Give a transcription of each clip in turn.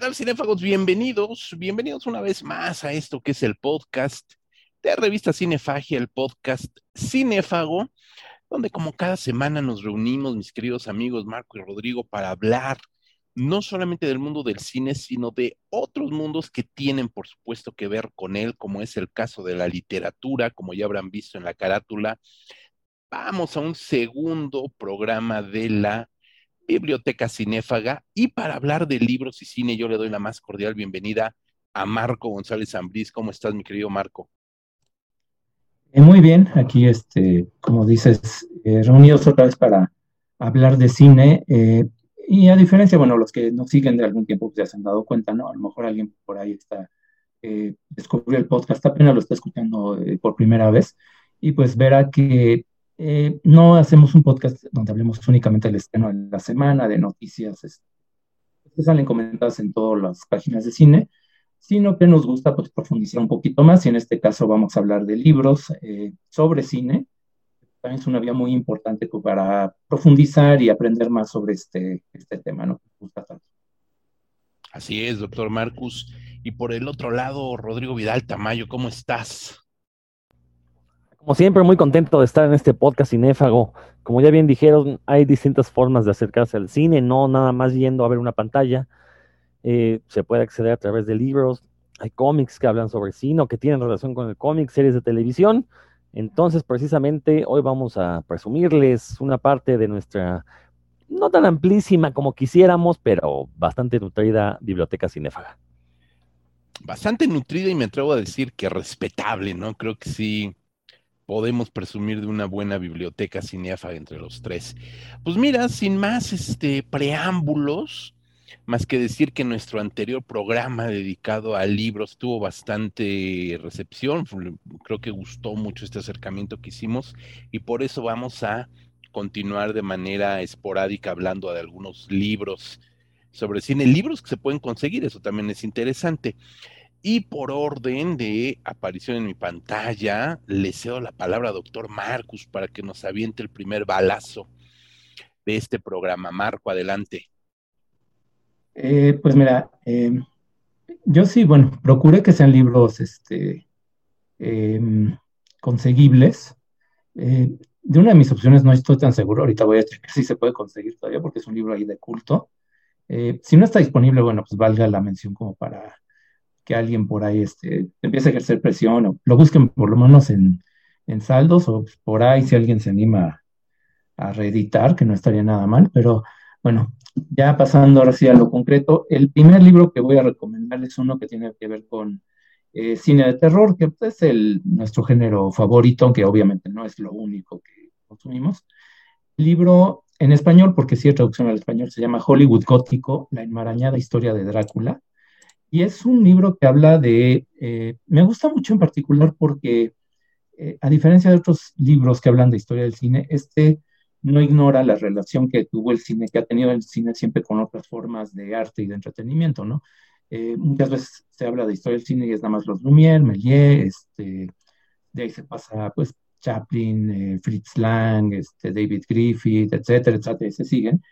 tal, cinéfagos? Bienvenidos, bienvenidos una vez más a esto que es el podcast de revista Cinefagia, el podcast Cinéfago, donde como cada semana nos reunimos, mis queridos amigos Marco y Rodrigo, para hablar no solamente del mundo del cine, sino de otros mundos que tienen, por supuesto, que ver con él, como es el caso de la literatura, como ya habrán visto en la carátula. Vamos a un segundo programa de la Biblioteca Cinéfaga. Y para hablar de libros y cine, yo le doy la más cordial bienvenida a Marco González Ambrís. ¿Cómo estás, mi querido Marco? Eh, muy bien, aquí, este, como dices, eh, reunidos otra vez para hablar de cine. Eh, y a diferencia, bueno, los que nos siguen de algún tiempo pues, ya se han dado cuenta, ¿no? A lo mejor alguien por ahí está, descubrió el podcast, apenas lo está escuchando por primera vez, y pues verá que eh, no hacemos un podcast donde hablemos únicamente del estreno de la semana, de noticias que salen comentadas en todas las páginas de cine, sino que nos gusta pues, profundizar un poquito más y en este caso vamos a hablar de libros eh, sobre cine. También es una vía muy importante para profundizar y aprender más sobre este, este tema, ¿no? gusta tanto. Así es, doctor Marcus. Y por el otro lado, Rodrigo Vidal Tamayo, ¿cómo estás? Como siempre, muy contento de estar en este podcast cinéfago. Como ya bien dijeron, hay distintas formas de acercarse al cine, no nada más yendo a ver una pantalla. Eh, se puede acceder a través de libros, hay cómics que hablan sobre cine o que tienen relación con el cómic, series de televisión. Entonces, precisamente hoy vamos a presumirles una parte de nuestra, no tan amplísima como quisiéramos, pero bastante nutrida biblioteca cinéfaga. Bastante nutrida y me atrevo a decir que respetable, ¿no? Creo que sí podemos presumir de una buena biblioteca cineafa entre los tres. Pues mira, sin más este, preámbulos, más que decir que nuestro anterior programa dedicado a libros tuvo bastante recepción, creo que gustó mucho este acercamiento que hicimos y por eso vamos a continuar de manera esporádica hablando de algunos libros sobre cine, libros que se pueden conseguir, eso también es interesante. Y por orden de aparición en mi pantalla, le cedo la palabra a doctor Marcus para que nos aviente el primer balazo de este programa. Marco, adelante. Eh, pues mira, em, yo sí, bueno, procuré que sean libros este, em, conseguibles. Eh, de una de mis opciones no estoy tan seguro, ahorita voy a checar si se puede conseguir todavía porque es un libro ahí de culto. Eh, si no está disponible, bueno, pues valga la mención como para que alguien por ahí este, empiece a ejercer presión o lo busquen por lo menos en, saldos o por ahí si alguien se anima a reeditar, que no estaría nada mal, pero bueno, ya pasando ahora sí a lo concreto, el primer libro que voy a recomendar es uno que tiene que ver con eh, cine de terror, que es el, nuestro género favorito, aunque obviamente no es lo único que consumimos. libro en español, porque sí hay traducción al español, se llama Hollywood Gótico, la enmarañada historia de Drácula. Y es un libro que habla de, eh, me gusta mucho en particular porque, eh, a diferencia de otros libros que hablan de historia del cine, este no ignora la relación que tuvo el cine, que ha tenido el cine siempre con otras formas de arte y de entretenimiento, ¿no? Eh, muchas veces se habla de historia del cine y es nada más los Lumière, Méliès, este, de ahí se pasa, pues, Chaplin, Fritz Lang, este, David Griffith, etcétera, etcétera, y se siguen.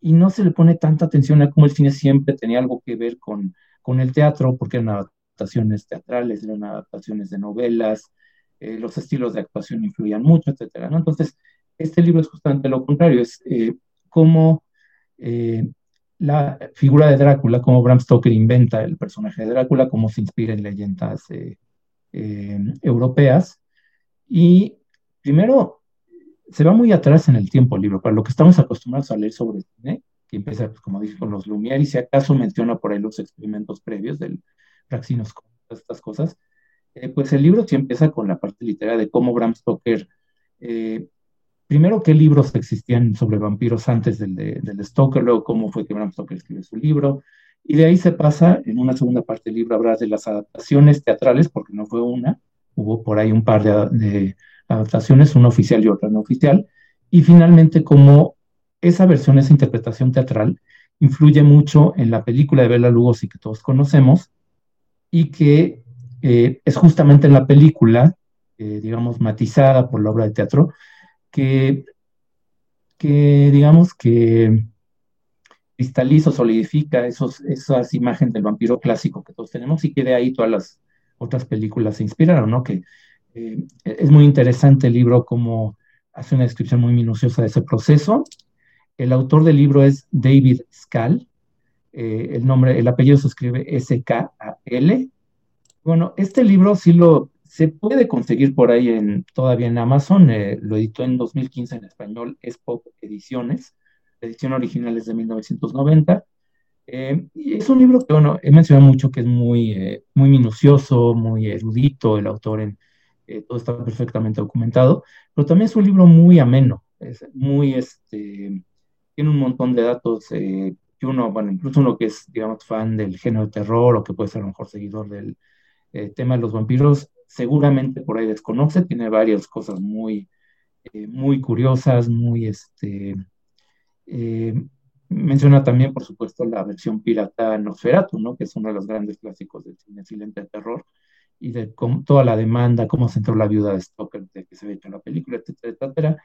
Y no se le pone tanta atención a cómo el cine siempre tenía algo que ver con con el teatro, porque eran adaptaciones teatrales, eran adaptaciones de novelas, eh, los estilos de actuación influían mucho, ¿no? Entonces, este libro es justamente lo contrario, es eh, cómo eh, la figura de Drácula, cómo Bram Stoker inventa el personaje de Drácula, cómo se inspira en leyendas europeas. Y primero, se va muy atrás en el tiempo el libro, para lo que estamos acostumbrados a leer sobre cine, que empieza, pues, como dije, con los Lumière, y si acaso menciona por ahí los experimentos previos del todas estas cosas, eh, pues el libro sí empieza con la parte literaria de cómo Bram Stoker, eh, primero qué libros existían sobre vampiros antes del de, del Stoker, luego cómo fue que Bram Stoker escribió su libro, y de ahí se pasa, en una segunda parte del libro habrá de las adaptaciones teatrales, porque no fue una, hubo por ahí un par de, de adaptaciones, una oficial y otra no oficial, y finalmente cómo esa versión, esa interpretación teatral, influye mucho en la película de Bela Lugosi que todos conocemos y que eh, es justamente en la película, eh, digamos, matizada por la obra de teatro, que, que digamos que cristaliza, solidifica esos, esas imágenes del vampiro clásico que todos tenemos y que de ahí todas las otras películas se inspiraron, ¿no? Que eh, es muy interesante el libro como hace una descripción muy minuciosa de ese proceso. El autor del libro es David Skal. Eh, el nombre, el apellido se escribe S-K-A-L. Bueno, este libro sí lo se puede conseguir por ahí todavía en Amazon. Eh, lo editó en 2015 en español, es Pop Ediciones. La edición original es de 1990. Eh, y es un libro que, bueno, he mencionado mucho que es muy, muy minucioso, muy erudito, el autor todo está perfectamente documentado, pero también es un libro muy ameno, es muy, este, tiene un montón de datos eh, que uno, bueno, incluso uno que es, digamos, fan del género de terror o que puede ser a lo mejor seguidor del eh, tema de los vampiros, seguramente por ahí desconoce, tiene varias cosas muy, eh, muy curiosas, muy, este, menciona también, por supuesto, la versión pirata Nosferatu, ¿no? Que es uno de los grandes clásicos del cine silente de terror, y de toda la demanda, cómo se entró la viuda de Stoker, de que se había hecho la película, etcétera, etcétera.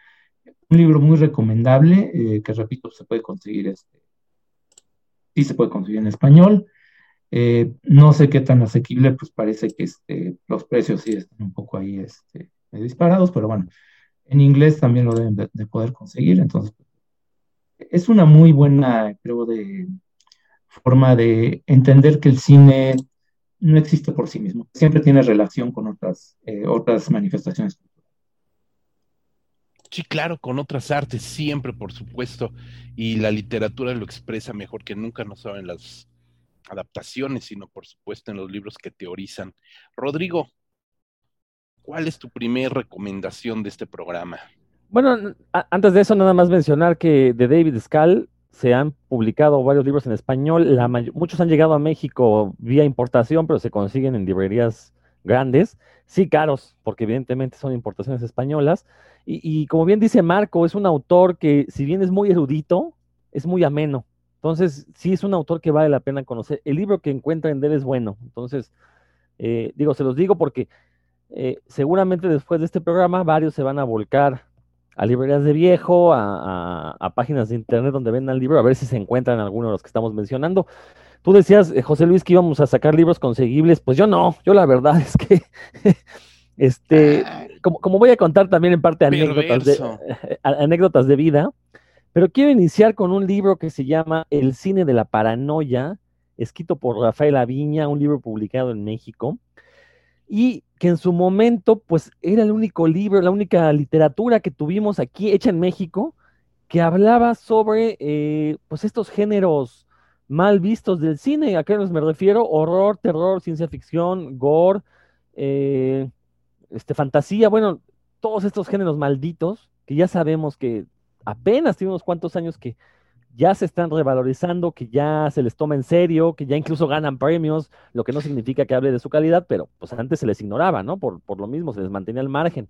Un libro muy recomendable, eh, que repito, se puede conseguir, este, sí se puede conseguir en español. Eh, no sé qué tan asequible, pues parece que este, los precios sí están un poco ahí este, disparados, pero bueno, en inglés también lo deben de, de poder conseguir. Entonces, es una muy buena, creo, de forma de entender que el cine no existe por sí mismo, siempre tiene relación con otras, eh, otras manifestaciones Sí, claro, con otras artes, siempre, por supuesto. Y la literatura lo expresa mejor que nunca, no saben las adaptaciones, sino por supuesto en los libros que teorizan. Rodrigo, ¿cuál es tu primera recomendación de este programa? Bueno, antes de eso, nada más mencionar que de David Scal se han publicado varios libros en español. La muchos han llegado a México vía importación, pero se consiguen en librerías grandes, sí caros, porque evidentemente son importaciones españolas. Y, como bien dice Marco, es un autor que, si bien es muy erudito, es muy ameno. Entonces, sí es un autor que vale la pena conocer. El libro que encuentra en él es bueno. Entonces, eh, digo, se los digo porque eh, seguramente después de este programa varios se van a volcar a librerías de viejo, a, páginas de internet donde vendan libros, a ver si se encuentran algunos de los que estamos mencionando. Tú decías, eh, José Luis, que íbamos a sacar libros conseguibles. Pues yo no, yo la verdad es que, este, ah. como, voy a contar también en parte anécdotas de, anécdotas de vida, pero quiero iniciar con un libro que se llama El cine de la paranoia, escrito por Rafael Aviña, un libro publicado en México y que en su momento, pues era el único libro, la única literatura que tuvimos aquí hecha en México, que hablaba sobre, eh, pues estos géneros mal vistos del cine, a qué me refiero, horror, terror, ciencia ficción, gore, eh, este, fantasía, bueno, todos estos géneros malditos, que ya sabemos que apenas tiene unos cuantos años que ya se están revalorizando, que ya se les toma en serio, que ya incluso ganan premios, lo que no significa que hable de su calidad, pero pues antes se les ignoraba, ¿no? Por, lo mismo, se les mantenía al margen.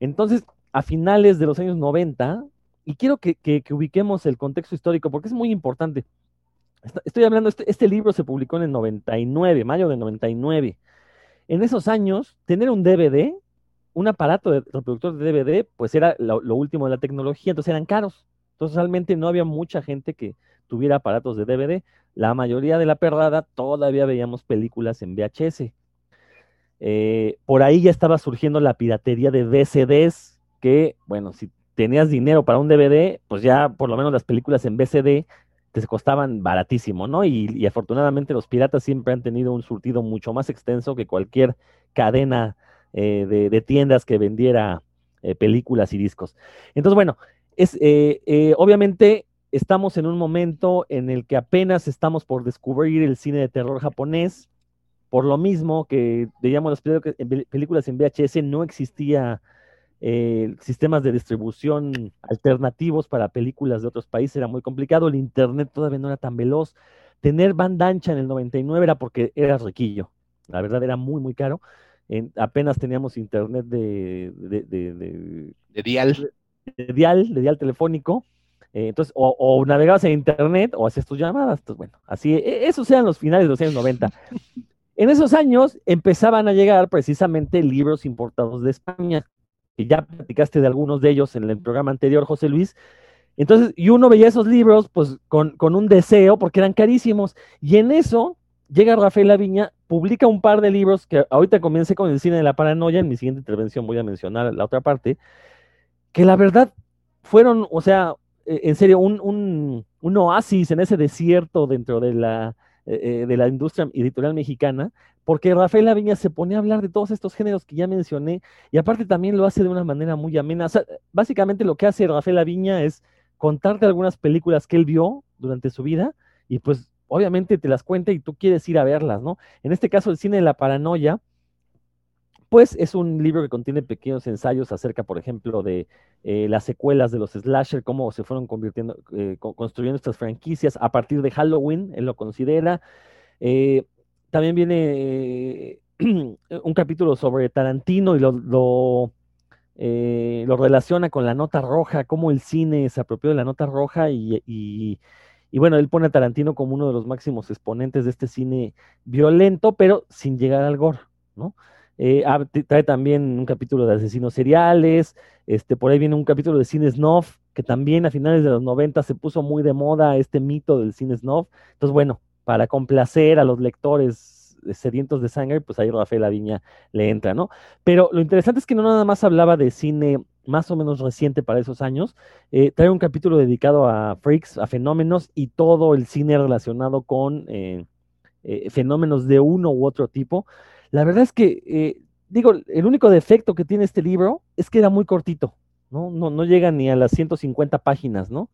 Entonces, a finales de los años 90, y quiero que, ubiquemos el contexto histórico, porque es muy importante. Estoy hablando, este, este, libro se publicó en el 99, mayo de 99. En esos años, tener un DVD, un aparato de reproductor de DVD, pues era lo, lo último de la tecnología, entonces eran caros. Entonces realmente no había mucha gente que tuviera aparatos de DVD. La mayoría de la perrada todavía veíamos películas en VHS. Eh, por ahí ya estaba surgiendo la piratería de VCDs, que, bueno, si tenías dinero para un DVD, pues ya por lo menos las películas en VCD te costaban baratísimo, ¿no? Y, afortunadamente los piratas siempre han tenido un surtido mucho más extenso que cualquier cadena eh, de, tiendas que vendiera eh, películas y discos. Entonces, bueno, es, eh, eh, obviamente estamos en un momento en el que apenas estamos por descubrir el cine de terror japonés, por lo mismo que veíamos las películas en VHS, no existía eh, sistemas de distribución alternativos para películas de otros países, era muy complicado, el internet todavía no era tan veloz, tener banda ancha en el 99 era porque era riquillo, la verdad era muy, muy caro. apenas teníamos internet de, de, de, de dial de dial, de dial telefónico. Eh, entonces, o, navegabas en internet o hacías tus llamadas. Entonces, bueno, así, e, esos eran los finales de los años 90. En esos años empezaban a llegar precisamente libros importados de España, que ya platicaste de algunos de ellos en el programa anterior, José Luis, Entonces, y uno veía esos libros pues con, con, un deseo porque eran carísimos. Y en eso llega Rafael Laviña, publica un par de libros que ahorita comience con el cine de la paranoia, en mi siguiente intervención voy a mencionar la otra parte, que la verdad fueron, o sea, e, en serio, un, un, un oasis en ese desierto dentro de la, eh, de la industria editorial mexicana, porque Rafael Laviña se pone a hablar de todos estos géneros que ya mencioné, y aparte también lo hace de una manera muy amena. O sea, básicamente lo que hace Rafael Laviña es contarte algunas películas que él vio durante su vida, y pues obviamente te las cuenta y tú quieres ir a verlas, ¿no? En este caso, el cine de la paranoia, pues es un libro que contiene pequeños ensayos acerca, por ejemplo, de eh, las secuelas de los slasher, cómo se fueron convirtiendo, eh, construyendo estas franquicias a partir de Halloween, él lo considera. Eh, también viene un capítulo sobre Tarantino y lo, relaciona con la nota roja, cómo el cine se apropió de la nota roja y y bueno, él pone a Tarantino como uno de los máximos exponentes de este cine violento, pero sin llegar al gore, ¿no? Eh, trae también un capítulo de asesinos seriales, este, por ahí viene un capítulo de cine snuff, que también a finales de los 90 se puso muy de moda este mito del cine snuff. Entonces, bueno, para complacer a los lectores sedientos de sangre, pues ahí Rafael Aviña le entra, ¿no? Pero lo interesante es que no nada más hablaba de cine más o menos reciente para esos años, eh, trae un capítulo dedicado a freaks, a fenómenos y todo el cine relacionado con eh, fenómenos de uno u otro tipo. La verdad es que, digo, el único defecto que tiene este libro es que era muy cortito, ¿no? No, no llega ni a las 150 páginas, ¿no?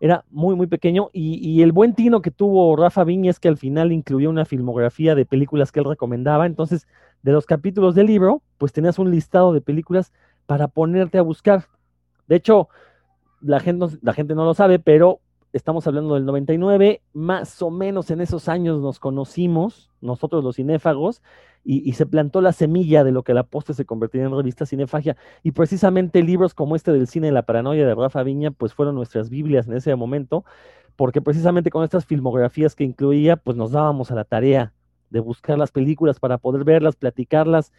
Era muy, muy pequeño y, y, el buen tino que tuvo Rafa Viña es que al final incluyó una filmografía de películas que él recomendaba, entonces de los capítulos del libro, pues tenías un listado de películas para ponerte a buscar. De hecho, la gente, la gente no lo sabe, pero estamos hablando del 99, más o menos en esos años nos conocimos, nosotros los cinéfagos, y, se plantó la semilla de lo que la poste se convertiría en revista Cinefagia. Y precisamente libros como este del cine la paranoia de Rafa Viña, pues fueron nuestras Biblias en ese momento, porque precisamente con estas filmografías que incluía, pues nos dábamos a la tarea de buscar las películas para poder verlas, platicarlas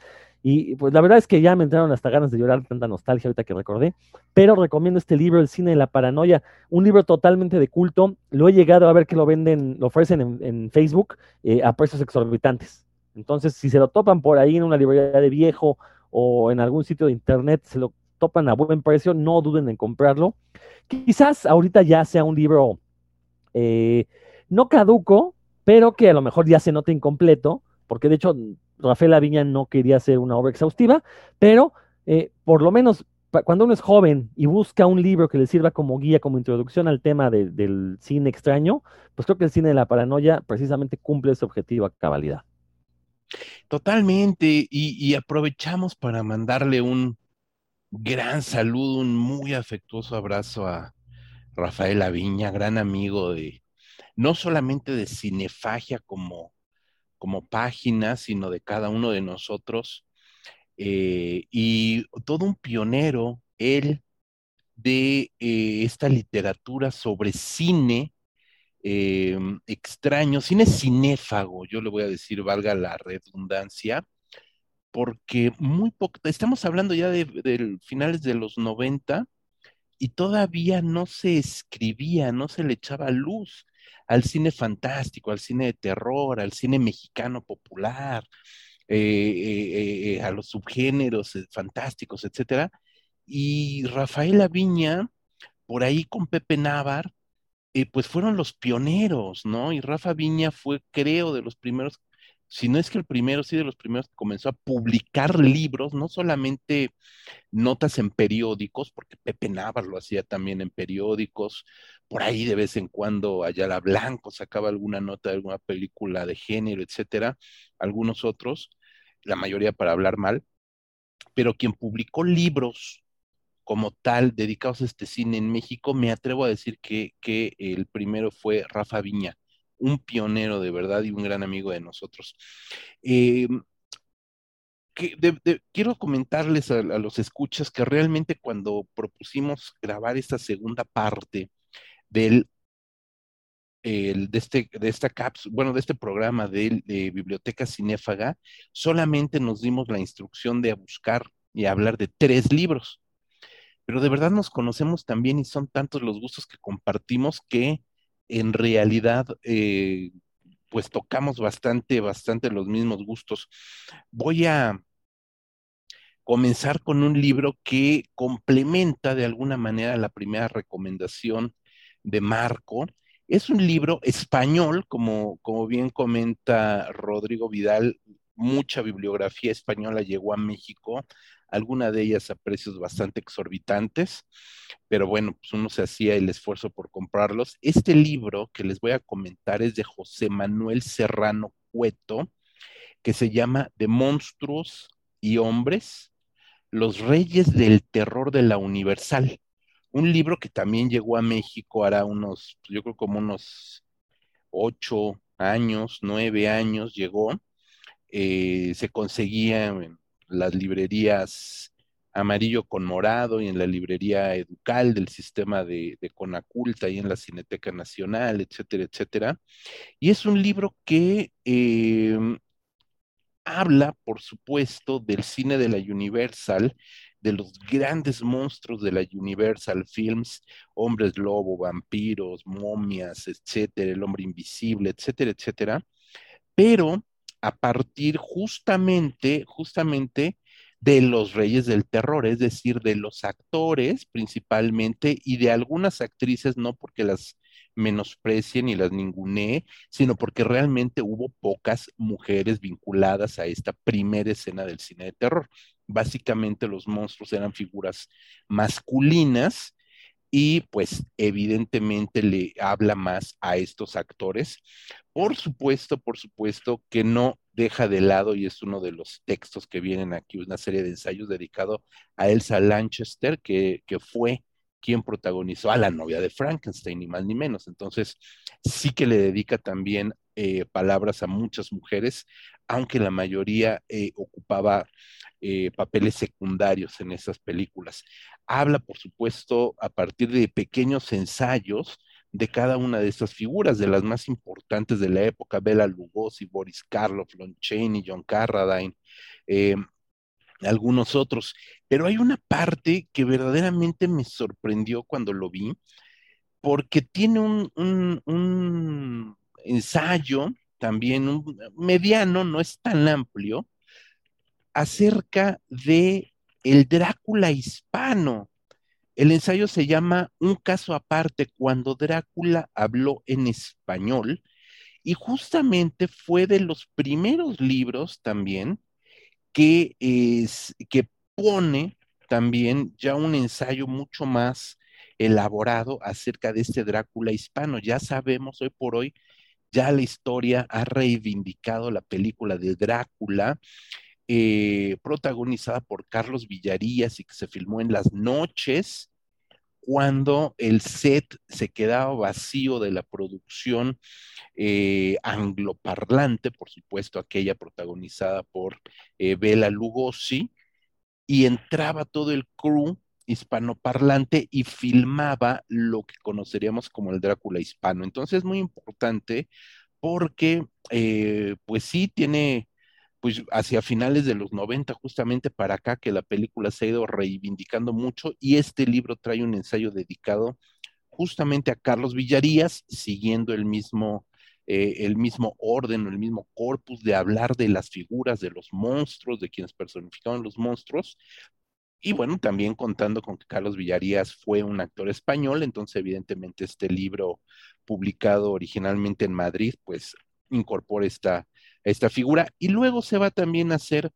y pues la verdad es que ya me entraron hasta ganas de llorar tanta nostalgia ahorita que recordé. Pero recomiendo este libro, El cine de la paranoia, un libro totalmente de culto. Lo he llegado a ver que lo venden, lo ofrecen en, Facebook eh, a precios exorbitantes. Entonces, si se lo topan por ahí en una librería de viejo o en algún sitio de internet, se lo topan a buen precio, no duden en comprarlo. Quizás ahorita ya sea un libro eh, no caduco, pero que a lo mejor ya se note incompleto, porque de hecho Rafael Aviña no quería hacer una obra exhaustiva, pero eh, por lo menos cuando uno es joven y busca un libro que le sirva como guía, como introducción al tema del cine extraño, pues creo que el cine de la paranoia precisamente cumple ese objetivo a cabalidad. Totalmente, y, aprovechamos para mandarle un gran saludo, un muy afectuoso abrazo a Rafael Aviña, gran amigo de, no solamente de Cinefagia como como página, sino de cada uno de nosotros. Eh, y todo un pionero, él, de eh, esta literatura sobre cine eh, extraño, cine cinéfago, yo le voy a decir, valga la redundancia, porque muy poco, estamos hablando ya de, finales de los 90 y todavía no se escribía, no se le echaba luz al cine fantástico, al cine de terror, al cine mexicano popular, eh, eh, eh, a los subgéneros fantásticos, etcétera. Y Rafael Aviña, por ahí con Pepe Navar, pues fueron los pioneros, ¿no? Y Rafa Viña fue, creo, de los primeros, si no es que el primero, sí de los primeros que comenzó a publicar libros, no solamente notas en periódicos, porque Pepe Navar lo hacía también en periódicos, por ahí de vez en cuando Ayala Blanco sacaba alguna nota de alguna película de género, etcétera, algunos otros, la mayoría para hablar mal, pero quien publicó libros como tal dedicados a este cine en México, me atrevo a decir que, que el primero fue Rafa Viña, un pionero de verdad y un gran amigo de nosotros. Eh, quiero comentarles a, los escuchas que realmente cuando propusimos grabar esta segunda parte, del de este de esta cápsula, bueno, de este programa de, Biblioteca Cinéfaga, solamente nos dimos la instrucción de buscar y hablar de tres libros. pero de verdad nos conocemos también y son tantos los gustos que compartimos que en realidad eh, pues tocamos bastante, bastante los mismos gustos. Voy a comenzar con un libro que complementa de alguna manera la primera recomendación de Marco. Es un libro español, como, como bien comenta Rodrigo Vidal, mucha bibliografía española llegó a México, alguna de ellas a precios bastante exorbitantes, pero bueno, pues uno se hacía el esfuerzo por comprarlos. Este libro que les voy a comentar es de José Manuel Serrano Cueto, que se llama De monstruos y hombres, los reyes del terror de la Universal. Un libro que también llegó a México hará unos, yo creo como unos ocho años, nueve años llegó. Eh, se conseguía en las librerías amarillo con morado y en la librería educal del sistema de, Conaculta y en la Cineteca Nacional, etcétera, etcétera. Y es un libro que em, habla, por supuesto, del cine de la Universal, de los grandes monstruos de la Universal Films, hombres lobo, vampiros, momias, etcétera, el hombre invisible, etcétera, etcétera, pero a partir justamente, justamente de los reyes del terror, es decir, de los actores principalmente y de algunas actrices, no porque las menosprecien y las ningunee, sino porque realmente hubo pocas mujeres vinculadas a esta primera escena del cine de terror. Básicamente los monstruos eran figuras masculinas y pues evidentemente le habla más a estos actores. Por supuesto, por supuesto que no deja de lado, y es uno de los textos que vienen aquí, una serie de ensayos dedicado a Elsa Lanchester, que, que fue quien protagonizó a la novia de Frankenstein, ni más ni menos. Entonces, sí que le dedica también eh, palabras a muchas mujeres, aunque la mayoría eh, ocupaba eh, papeles secundarios en esas películas. Habla, por supuesto, a partir de pequeños ensayos de cada una de estas figuras, de las más importantes de la época, Bela Lugosi, Boris Karloff, Lon Chaney, John Carradine, algunos otros. Pero hay una parte que verdaderamente me sorprendió cuando lo vi, porque tiene un ensayo también un mediano, no es tan amplio, acerca de el Drácula hispano. El ensayo se llama Un caso aparte cuando Drácula habló en español y justamente fue de los primeros libros también que, es, que pone también ya un ensayo mucho más elaborado acerca de este Drácula hispano. Ya sabemos hoy por hoy, ya la historia ha reivindicado la película de Drácula eh, protagonizada por Carlos Villarías y que se filmó en las noches, cuando el set se quedaba vacío de la producción eh, angloparlante, por supuesto, aquella protagonizada por eh, Bela Lugosi, y entraba todo el crew hispanoparlante y filmaba lo que conoceríamos como el Drácula hispano. Entonces es muy importante porque, pues sí, tiene pues hacia finales de los 90, justamente para acá, que la película se ha ido reivindicando mucho y este libro trae un ensayo dedicado justamente a Carlos Villarías, siguiendo el mismo, eh, el mismo orden, el mismo corpus de hablar de las figuras de los monstruos, de quienes personificaban los monstruos. Y bueno, también contando con que Carlos Villarías fue un actor español, entonces evidentemente este libro publicado originalmente en Madrid, pues incorpora esta, esta figura. Y luego se va también a hacer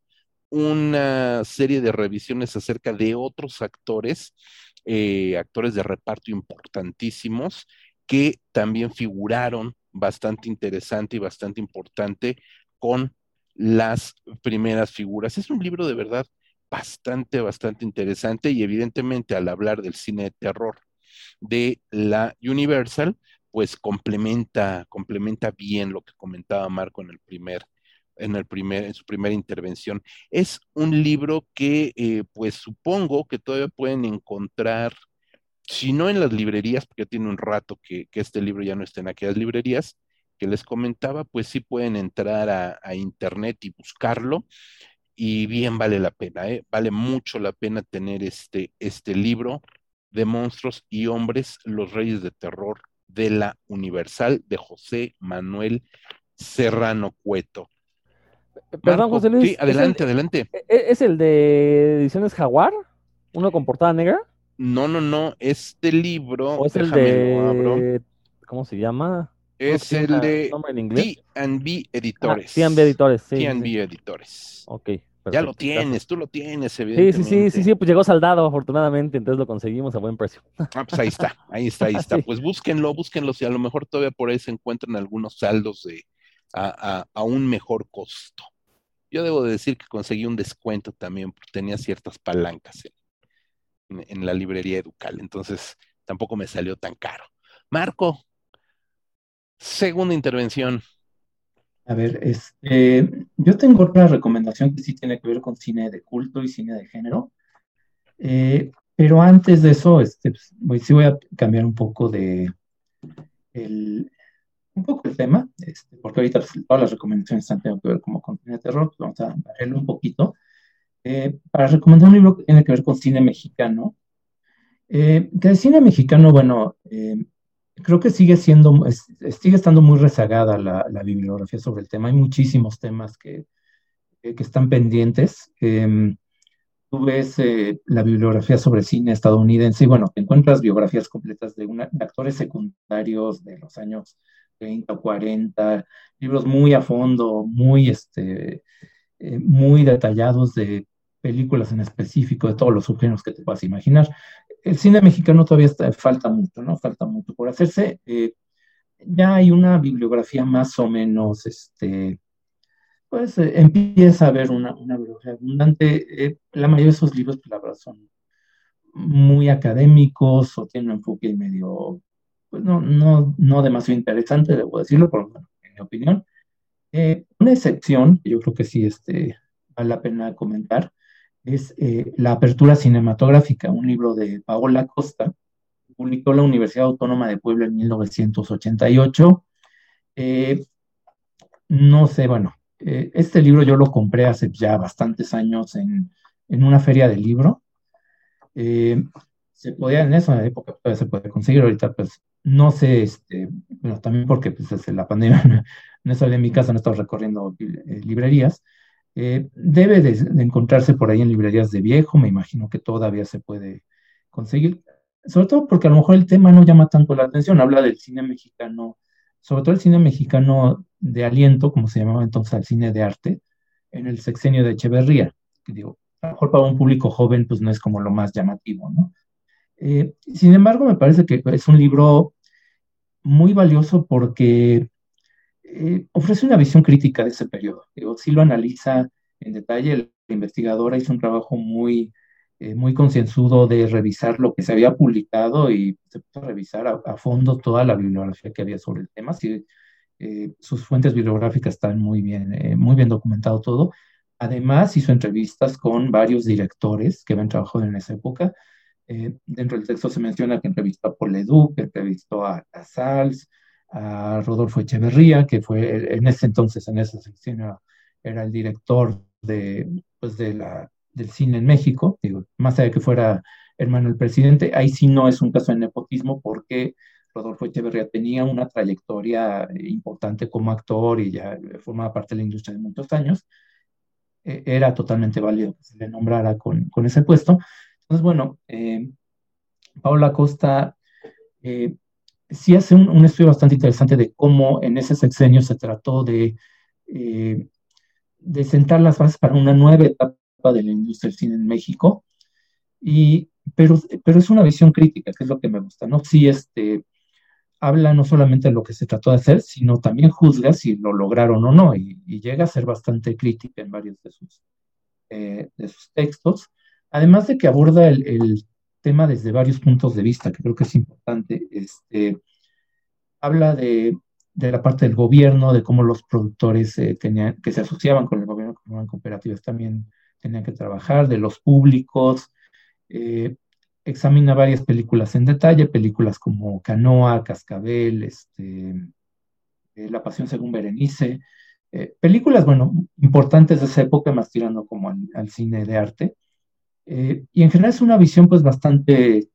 una serie de revisiones acerca de otros actores, eh, actores de reparto importantísimos, que también figuraron bastante interesante y bastante importante con las primeras figuras. Es un libro de verdad bastante, bastante interesante y evidentemente al hablar del cine de terror de la Universal, pues complementa, complementa bien lo que comentaba Marco en el primer, en el primer, en su primera intervención. Es un libro que, eh, pues supongo que todavía pueden encontrar, si no en las librerías, porque tiene un rato que, este libro ya no está en aquellas librerías que les comentaba, pues sí pueden entrar a, a internet y buscarlo. Y bien vale la pena, ¿eh? vale mucho la pena tener este, este libro de monstruos y hombres, los reyes de terror de la Universal de José Manuel Serrano Cueto. Perdón, José Luis. Sí, adelante, adelante. ¿e-, e-, ¿Es el de Ediciones Jaguar? ¿Uno con portada negra? No, no, no. Este libro. ¿O es el de. ¿Cómo se llama? Es el de T&B Editores. Ah, T&B Editores, sí. T&B Editores. Ok. Ya lo tienes, tú lo tienes, evidentemente. Sí, sí, sí, sí, pues llegó saldado, afortunadamente, entonces lo conseguimos a buen precio. Ah, pues ahí está, ahí está, ahí está. Pues búsquenlo, búsquenlo, si a lo mejor todavía por ahí se encuentran algunos saldos de a, un mejor costo. Yo debo de decir que conseguí un descuento también, porque tenía ciertas palancas en, en la librería Educal, entonces tampoco me salió tan caro. Marco, segunda intervención. A ver, este, yo tengo otra recomendación que sí tiene que ver con cine de culto y cine de género. Eh, pero antes de eso, este, pues, sí voy a cambiar un poco de el, un poco el tema, este, porque ahorita pues, todas las recomendaciones están teniendo que ver como con cine de terror, pues vamos a verlo un poquito. Eh, para recomendar un libro que tiene que ver con cine mexicano, eh, que el cine mexicano, bueno, creo que sigue siendo, sigue estando muy rezagada la, bibliografía sobre el tema. Hay muchísimos temas que, que están pendientes. Em, tú ves eh, la bibliografía sobre cine estadounidense y bueno, encuentras biografías completas de, actores secundarios de los años 30 o 40, libros muy a fondo, muy, este, eh, muy detallados de películas en específico, de todos los subgéneros que te puedas imaginar el cine mexicano todavía está, falta mucho, ¿no? Falta mucho por hacerse. Eh, ya hay una bibliografía más o menos, este, pues eh, empieza a haber una, bibliografía abundante. Eh, la mayoría de esos libros, pues la verdad, son muy académicos o tienen un enfoque medio, pues no, no, no demasiado interesante, debo decirlo, por, en mi opinión. una excepción, que yo creo que sí este, vale la pena comentar, es eh, La Apertura Cinematográfica, un libro de Paola Costa, publicó la Universidad Autónoma de Puebla en 1988. Eh, no sé, bueno, eh, este libro yo lo compré hace ya bastantes años en, una feria de libro. se podía, en esa época todavía se puede conseguir, ahorita pues no sé, este, bueno, también porque pues desde la pandemia no, salí de mi casa, no he estado recorriendo librerías, eh, debe de, encontrarse por ahí en librerías de viejo, me imagino que todavía se puede conseguir, sobre todo porque a lo mejor el tema no llama tanto la atención, habla del cine mexicano, sobre todo el cine mexicano de aliento, como se llamaba entonces al cine de arte, en el sexenio de Echeverría, a lo mejor para un público joven pues no es como lo más llamativo, ¿no? Eh, sin embargo, me parece que es un libro muy valioso porque eh, ofrece una visión crítica de ese periodo. Digo, sí lo analiza en detalle, la investigadora hizo un trabajo muy, eh, muy concienzudo de revisar lo que se había publicado y se puso a revisar a, fondo toda la bibliografía que había sobre el tema. Sí, eh, sus fuentes bibliográficas están muy bien, muy bien documentado todo. Además, hizo entrevistas con varios directores que habían trabajado en esa época. dentro del texto se menciona que entrevistó a Paul Leduc, que entrevistó a Casals, a Rodolfo Echeverría, que fue en ese entonces, en esa sección, era, el director de, pues del cine en México, más allá de que fuera hermano del presidente, ahí sí no es un caso de nepotismo porque Rodolfo Echeverría tenía una trayectoria importante como actor y ya formaba parte de la industria de muchos años, e, era totalmente válido que se le nombrara con, con ese puesto. Entonces, bueno, eh, Paula Costa eh, sí hace un, estudio bastante interesante de cómo en ese sexenio se trató de, eh, de sentar las bases para una nueva etapa de la industria del cine en México. Y, pero, pero es una visión crítica, que es lo que me gusta, ¿no? Sí, este, habla no solamente de lo que se trató de hacer, sino también juzga si lo lograron o no, y, llega a ser bastante crítica en varios de sus, eh, de sus textos. Además de que aborda el, el tema desde varios puntos de vista, que creo que es importante. Este, habla de, de la parte del gobierno, de cómo los productores eh, tenían, que se asociaban con el gobierno, como eran cooperativas, también tenían que trabajar, de los públicos. Eh, examina varias películas en detalle, películas como Canoa, Cascabel, este, eh, La Pasión según Berenice, películas, bueno, importantes de esa época, más tirando como al, cine de arte. Eh, y en general es una visión pues bastante,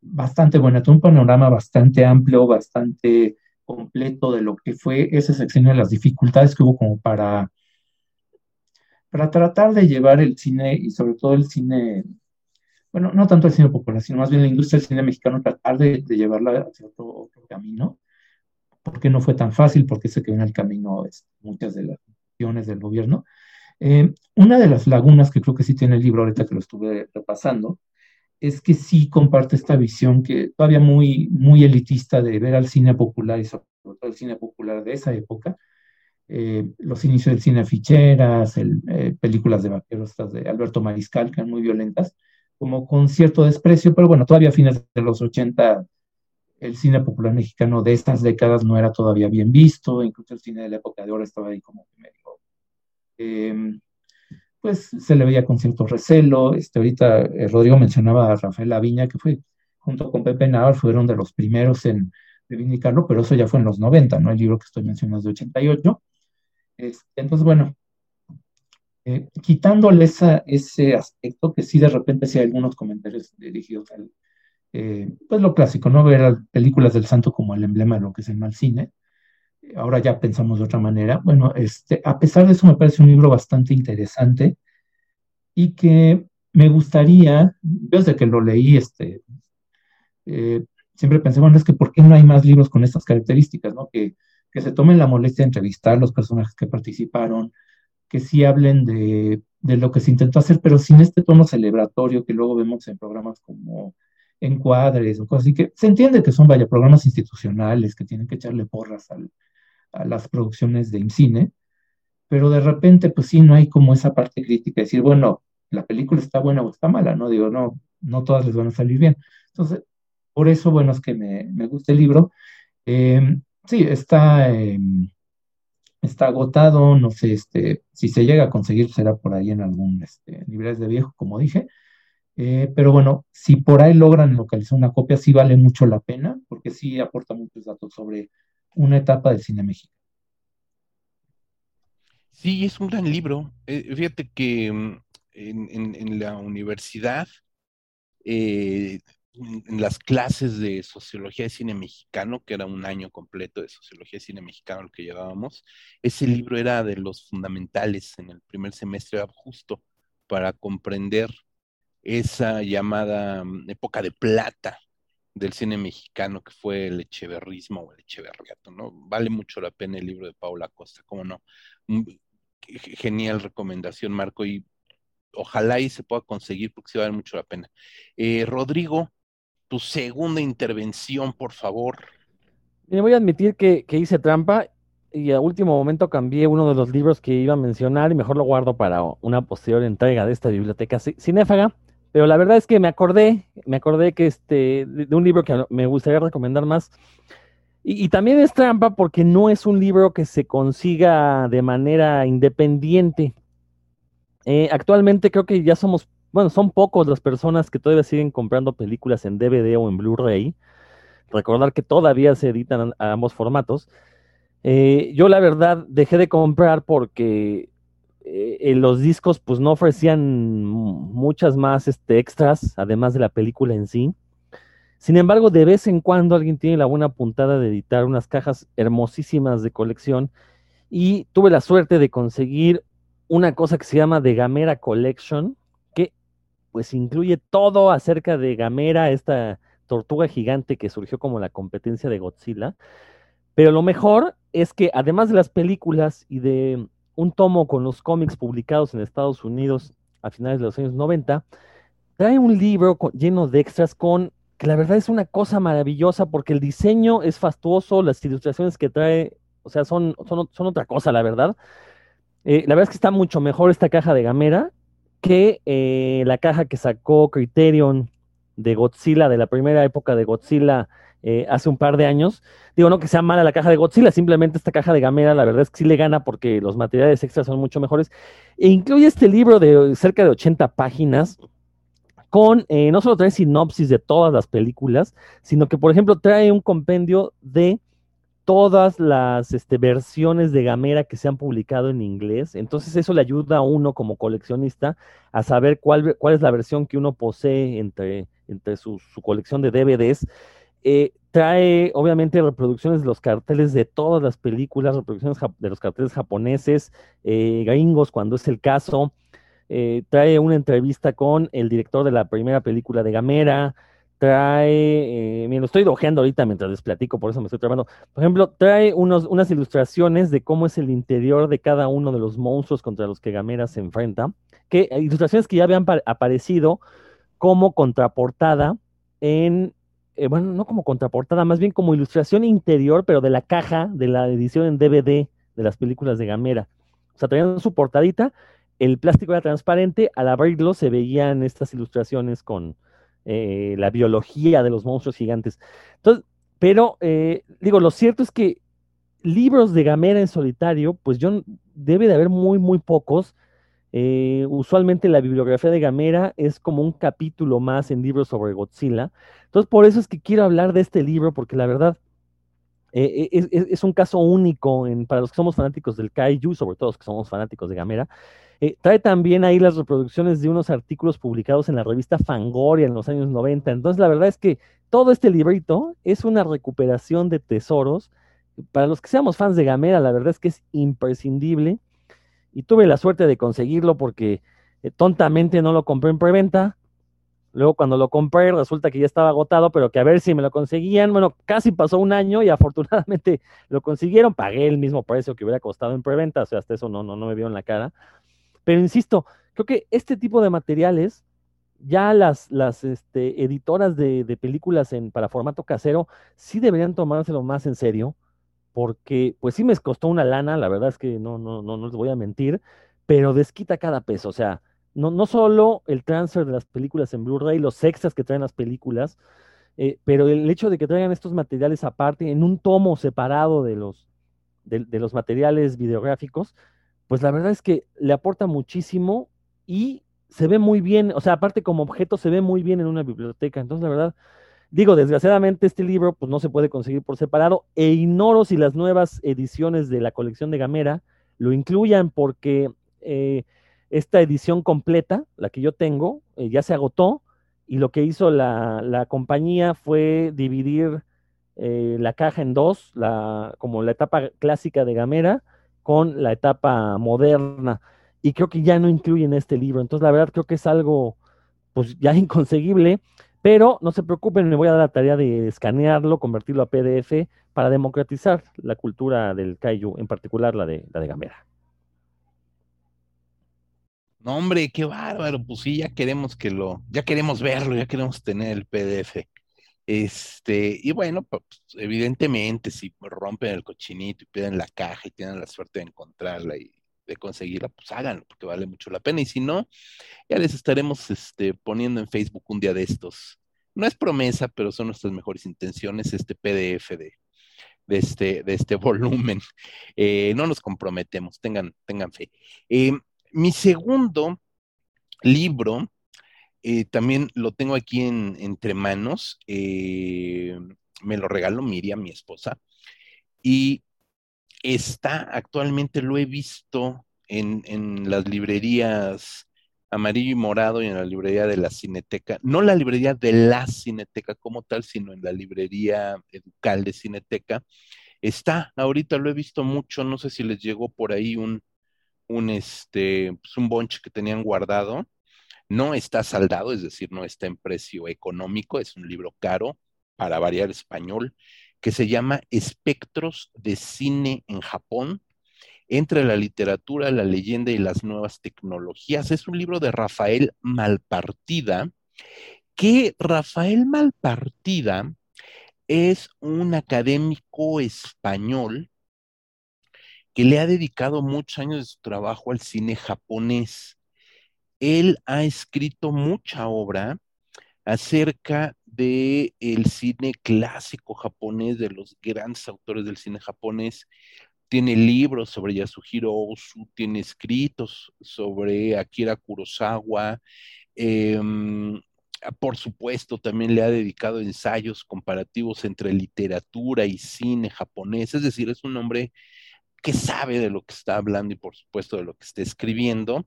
bastante buena, un panorama bastante amplio, bastante completo de lo que fue ese sexenio, las dificultades que hubo como para, para tratar de llevar el cine y sobre todo el cine, bueno, no tanto el cine popular, sino más bien la industria del cine mexicano, tratar de, llevarla hacia otro, otro camino por qué no fue tan fácil, por qué se quedó en el camino este, muchas de las acciones del gobierno. Eh, una de las lagunas que creo que sí tiene el libro ahorita que lo estuve repasando, es que sí comparte esta visión que todavía muy, muy elitista de ver al cine popular y sobre todo el cine popular de esa época, eh, los inicios del cine ficheras, el, eh, películas de vaqueros de Alberto Mariscal, que eran muy violentas, como con cierto desprecio, pero bueno, todavía a fines de los 80 el cine popular mexicano de estas décadas no era todavía bien visto, incluso el cine de la época de oro estaba ahí como medio, em, pues se le veía con cierto recelo. Este, ahorita eh, Rodrigo mencionaba a Rafael Laviña, que fue, junto con Pepe Navar, fueron de los primeros en reivindicarlo, pero eso ya fue en los 90, ¿no? El libro que estoy mencionando es de 88. Este, entonces, bueno, eh, quitándole ese aspecto, que sí de repente sí hay algunos comentarios dirigidos al, eh, pues lo clásico, ¿no? Ver películas del santo como el emblema de lo que es el mal cine. Ahora ya pensamos de otra manera. Bueno, este, a pesar de eso me parece un libro bastante interesante y que me gustaría, desde que lo leí, este, eh, siempre pensé, bueno, es que ¿por qué no hay más libros con estas características, ¿no? Que, que se tomen la molestia de entrevistar los personajes que participaron, que sí hablen de, de lo que se intentó hacer, pero sin este tono celebratorio que luego vemos en programas como encuadres o cosas así, que se entiende que son, vaya, programas institucionales que tienen que echarle porras a las producciones de cine, pero de repente, pues sí, no hay como esa parte crítica, decir, bueno, la película está buena o está mala, ¿no? Digo, no, no todas les van a salir bien. Entonces, por eso, bueno, es que me, me gusta el libro. Em, sí, está, em, está agotado, no sé, este, si se llega a conseguir será por ahí en algún este, de viejo, como dije, eh, pero bueno, si por ahí logran localizar una copia, sí vale mucho la pena, porque sí aporta muchos datos sobre una etapa del cine mexicano. Sí, es un gran libro. Eh, fíjate que mm, en, la universidad, eh, en las clases de sociología de cine mexicano, que era un año completo de sociología de cine mexicano el que llevábamos, ese libro era de los fundamentales en el primer semestre, justo para comprender esa llamada mm, época de plata del cine mexicano que fue el echeverrismo o el echeverriato, ¿no? Vale mucho la pena el libro de Paula Costa, ¿cómo no? Genial recomendación, Marco, y ojalá y se pueda conseguir porque sí vale mucho la pena. Eh, Rodrigo, tu segunda intervención, por favor. Me voy a admitir que, que, hice trampa y a último momento cambié uno de los libros que iba a mencionar y mejor lo guardo para una posterior entrega de esta biblioteca cinéfaga. Pero la verdad es que me acordé, me acordé que este, de, un libro que me gustaría recomendar más. Y, también es trampa porque no es un libro que se consiga de manera independiente. Eh, actualmente creo que ya somos, bueno, son pocos las personas que todavía siguen comprando películas en DVD o en Blu-ray. Recordar que todavía se editan a, ambos formatos. Eh, yo la verdad dejé de comprar porque eh, los discos pues no ofrecían muchas más este, extras, además de la película en sí. Sin embargo, de vez en cuando alguien tiene la buena puntada de editar unas cajas hermosísimas de colección y tuve la suerte de conseguir una cosa que se llama The Gamera Collection, que pues incluye todo acerca de Gamera, esta tortuga gigante que surgió como la competencia de Godzilla. Pero lo mejor es que además de las películas y de un tomo con los cómics publicados en Estados Unidos a finales de los años 90, trae un libro lleno de extras con, que la verdad es una cosa maravillosa porque el diseño es fastuoso, las ilustraciones que trae, o sea, son, son, otra cosa, la verdad. Eh, la verdad es que está mucho mejor esta caja de Gamera que eh, la caja que sacó Criterion de Godzilla, de la primera época de Godzilla eh, hace un par de años. Digo, no que sea mala la caja de Godzilla, simplemente esta caja de Gamera, la verdad es que sí le gana porque los materiales extras son mucho mejores. E incluye este libro de cerca de 80 páginas con, eh, no solo trae sinopsis de todas las películas, sino que, por ejemplo, trae un compendio de todas las este, versiones de Gamera que se han publicado en inglés. Entonces eso le ayuda a uno como coleccionista a saber cuál, cuál es la versión que uno posee entre, entre su, colección de DVDs. Eh, trae obviamente reproducciones de los carteles de todas las películas, reproducciones de los carteles japoneses, eh, gringos cuando es el caso. Eh, trae una entrevista con el director de la primera película de Gamera, trae, eh, me lo estoy dojeando ahorita mientras les platico, por eso me estoy trabando. Por ejemplo, trae unos, unas ilustraciones de cómo es el interior de cada uno de los monstruos contra los que Gamera se enfrenta, que ilustraciones que ya habían aparecido como contraportada en, eh, bueno, no como contraportada, más bien como ilustración interior, pero de la caja de la edición en DVD de las películas de Gamera. O sea, traían su portadita, el plástico era transparente, al abrirlo se veían estas ilustraciones con, eh, la biología de los monstruos gigantes. Entonces, pero eh, digo, lo cierto es que libros de Gamera en solitario, pues yo debe de haber muy, muy pocos. Eh, usualmente la bibliografía de Gamera es como un capítulo más en libros sobre Godzilla. Entonces, por eso es que quiero hablar de este libro, porque la verdad es, es, un caso único en, para los que somos fanáticos del Kaiju, sobre todo los que somos fanáticos de Gamera. Eh, trae también ahí las reproducciones de unos artículos publicados en la revista Fangoria en los años 90. Entonces, la verdad es que todo este librito es una recuperación de tesoros. Para los que seamos fans de Gamera, la verdad es que es imprescindible. Y tuve la suerte de conseguirlo porque eh, tontamente no lo compré en preventa. Luego cuando lo compré resulta que ya estaba agotado, pero que a ver si me lo conseguían. Bueno, casi pasó un año y afortunadamente lo consiguieron. Pagué el mismo precio que hubiera costado en preventa, o sea, hasta eso no, no, no me vio en la cara. Pero insisto, creo que este tipo de materiales, ya las, las este, editoras de, películas en, para formato casero sí deberían tomárselo más en serio, porque pues sí me costó una lana, la verdad es que no, no, no, no les voy a mentir, pero desquita cada peso, o sea, no, no solo el transfer de las películas en Blu-ray, los extras que traen las películas, eh, pero el hecho de que traigan estos materiales aparte en un tomo separado de los, de los materiales videográficos, pues la verdad es que le aporta muchísimo y se ve muy bien, o sea, aparte como objeto se ve muy bien en una biblioteca. Entonces, la verdad, digo, desgraciadamente este libro pues no se puede conseguir por separado e ignoro si las nuevas ediciones de la colección de Gamera lo incluyan porque eh, esta edición completa, la que yo tengo, eh, ya se agotó y lo que hizo la, compañía fue dividir eh, la caja en dos, la, como la etapa clásica de Gamera con la etapa moderna. Y creo que ya no incluyen este libro. Entonces, la verdad, creo que es algo, pues ya inconseguible. Pero no se preocupen, me voy a dar la tarea de escanearlo, convertirlo a PDF para democratizar la cultura del kaiju, en particular la de, la de Gamera. No, hombre, qué bárbaro. Pues sí, ya queremos que lo, ya queremos verlo, ya queremos tener el PDF. Este, y bueno, pues evidentemente, si rompen el cochinito y piden la caja y tienen la suerte de encontrarla y de conseguirla, pues háganlo, porque vale mucho la pena. Y si no, ya les estaremos este, poniendo en Facebook un día de estos. No es promesa, pero son nuestras mejores intenciones, este PDF de, de este, de este volumen. Eh, no nos comprometemos, tengan, tengan fe. Eh, mi segundo libro eh, también lo tengo aquí en, entre manos. Eh, me lo regaló Miriam, mi esposa. Y está actualmente, lo he visto en, las librerías amarillo y morado y en la librería de la Cineteca. No la librería de la Cineteca como tal, sino en la librería educal de Cineteca. Está, ahorita lo he visto mucho, no sé si les llegó por ahí un, un, este, pues un bonche que tenían guardado no está saldado, es decir, no está en precio económico, es un libro caro, para variar español, que se llama Espectros de Cine en Japón, entre la literatura, la leyenda y las nuevas tecnologías. Es un libro de Rafael Malpartida, que Rafael Malpartida es un académico español que le ha dedicado muchos años de su trabajo al cine japonés él ha escrito mucha obra acerca de el cine clásico japonés, de los grandes autores del cine japonés. Tiene libros sobre Yasuhiro Ozu, tiene escritos sobre Akira Kurosawa. Em, por supuesto, también le ha dedicado ensayos comparativos entre literatura y cine japonés, es decir, es un hombre que sabe de lo que está hablando y por supuesto de lo que está escribiendo.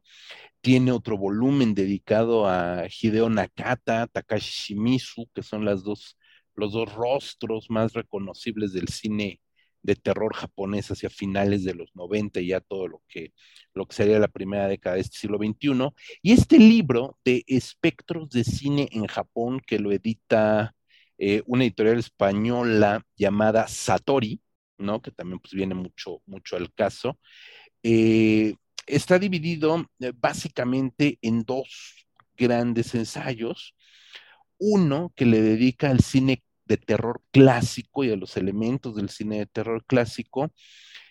Tiene otro volumen dedicado a Hideo Nakata, Takashi Shimizu, que son las dos, los dos rostros más reconocibles del cine de terror japonés hacia finales de los 90 y ya todo lo que, lo que sería la primera década de este siglo XXI. Y este libro de espectros de cine en Japón, que lo edita eh, una editorial española llamada Satori, ¿no? Que también pues viene mucho, mucho al caso. Eh, está dividido eh, básicamente en dos grandes ensayos. Uno que le dedica al cine de terror clásico y a los elementos del cine de terror clásico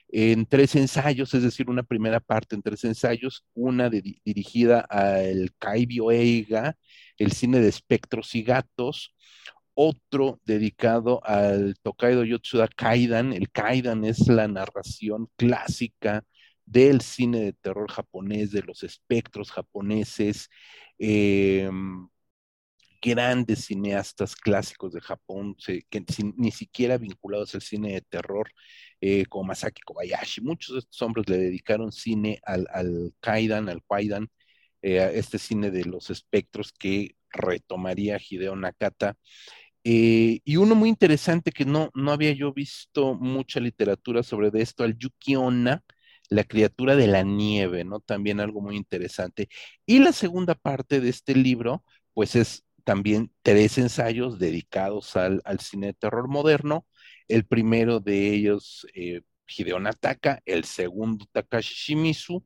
en tres ensayos, es decir, una primera parte en tres ensayos, una dirigida al Kaibio Eiga, el cine de espectros y gatos, otro dedicado al Tokaido Yotsuda Kaidan. El Kaidan es la narración clásica del cine de terror japonés, de los espectros japoneses. Em, grandes cineastas clásicos de Japón, que ni siquiera vinculados al cine de terror, eh, como Masaki Kobayashi. Muchos de estos hombres le dedicaron cine al, Kaidan, al Kwaidan, eh, a este cine de los espectros que retomaría Hideo Nakata eh, y uno muy interesante que no, no había yo visto mucha literatura sobre de esto, al Yuki Onna, la criatura de la nieve, ¿no? También algo muy interesante. Y la segunda parte de este libro, pues es también tres ensayos dedicados al, cine de terror moderno. El primero de ellos, eh, Hideo Nataka, el segundo Takashi Shimizu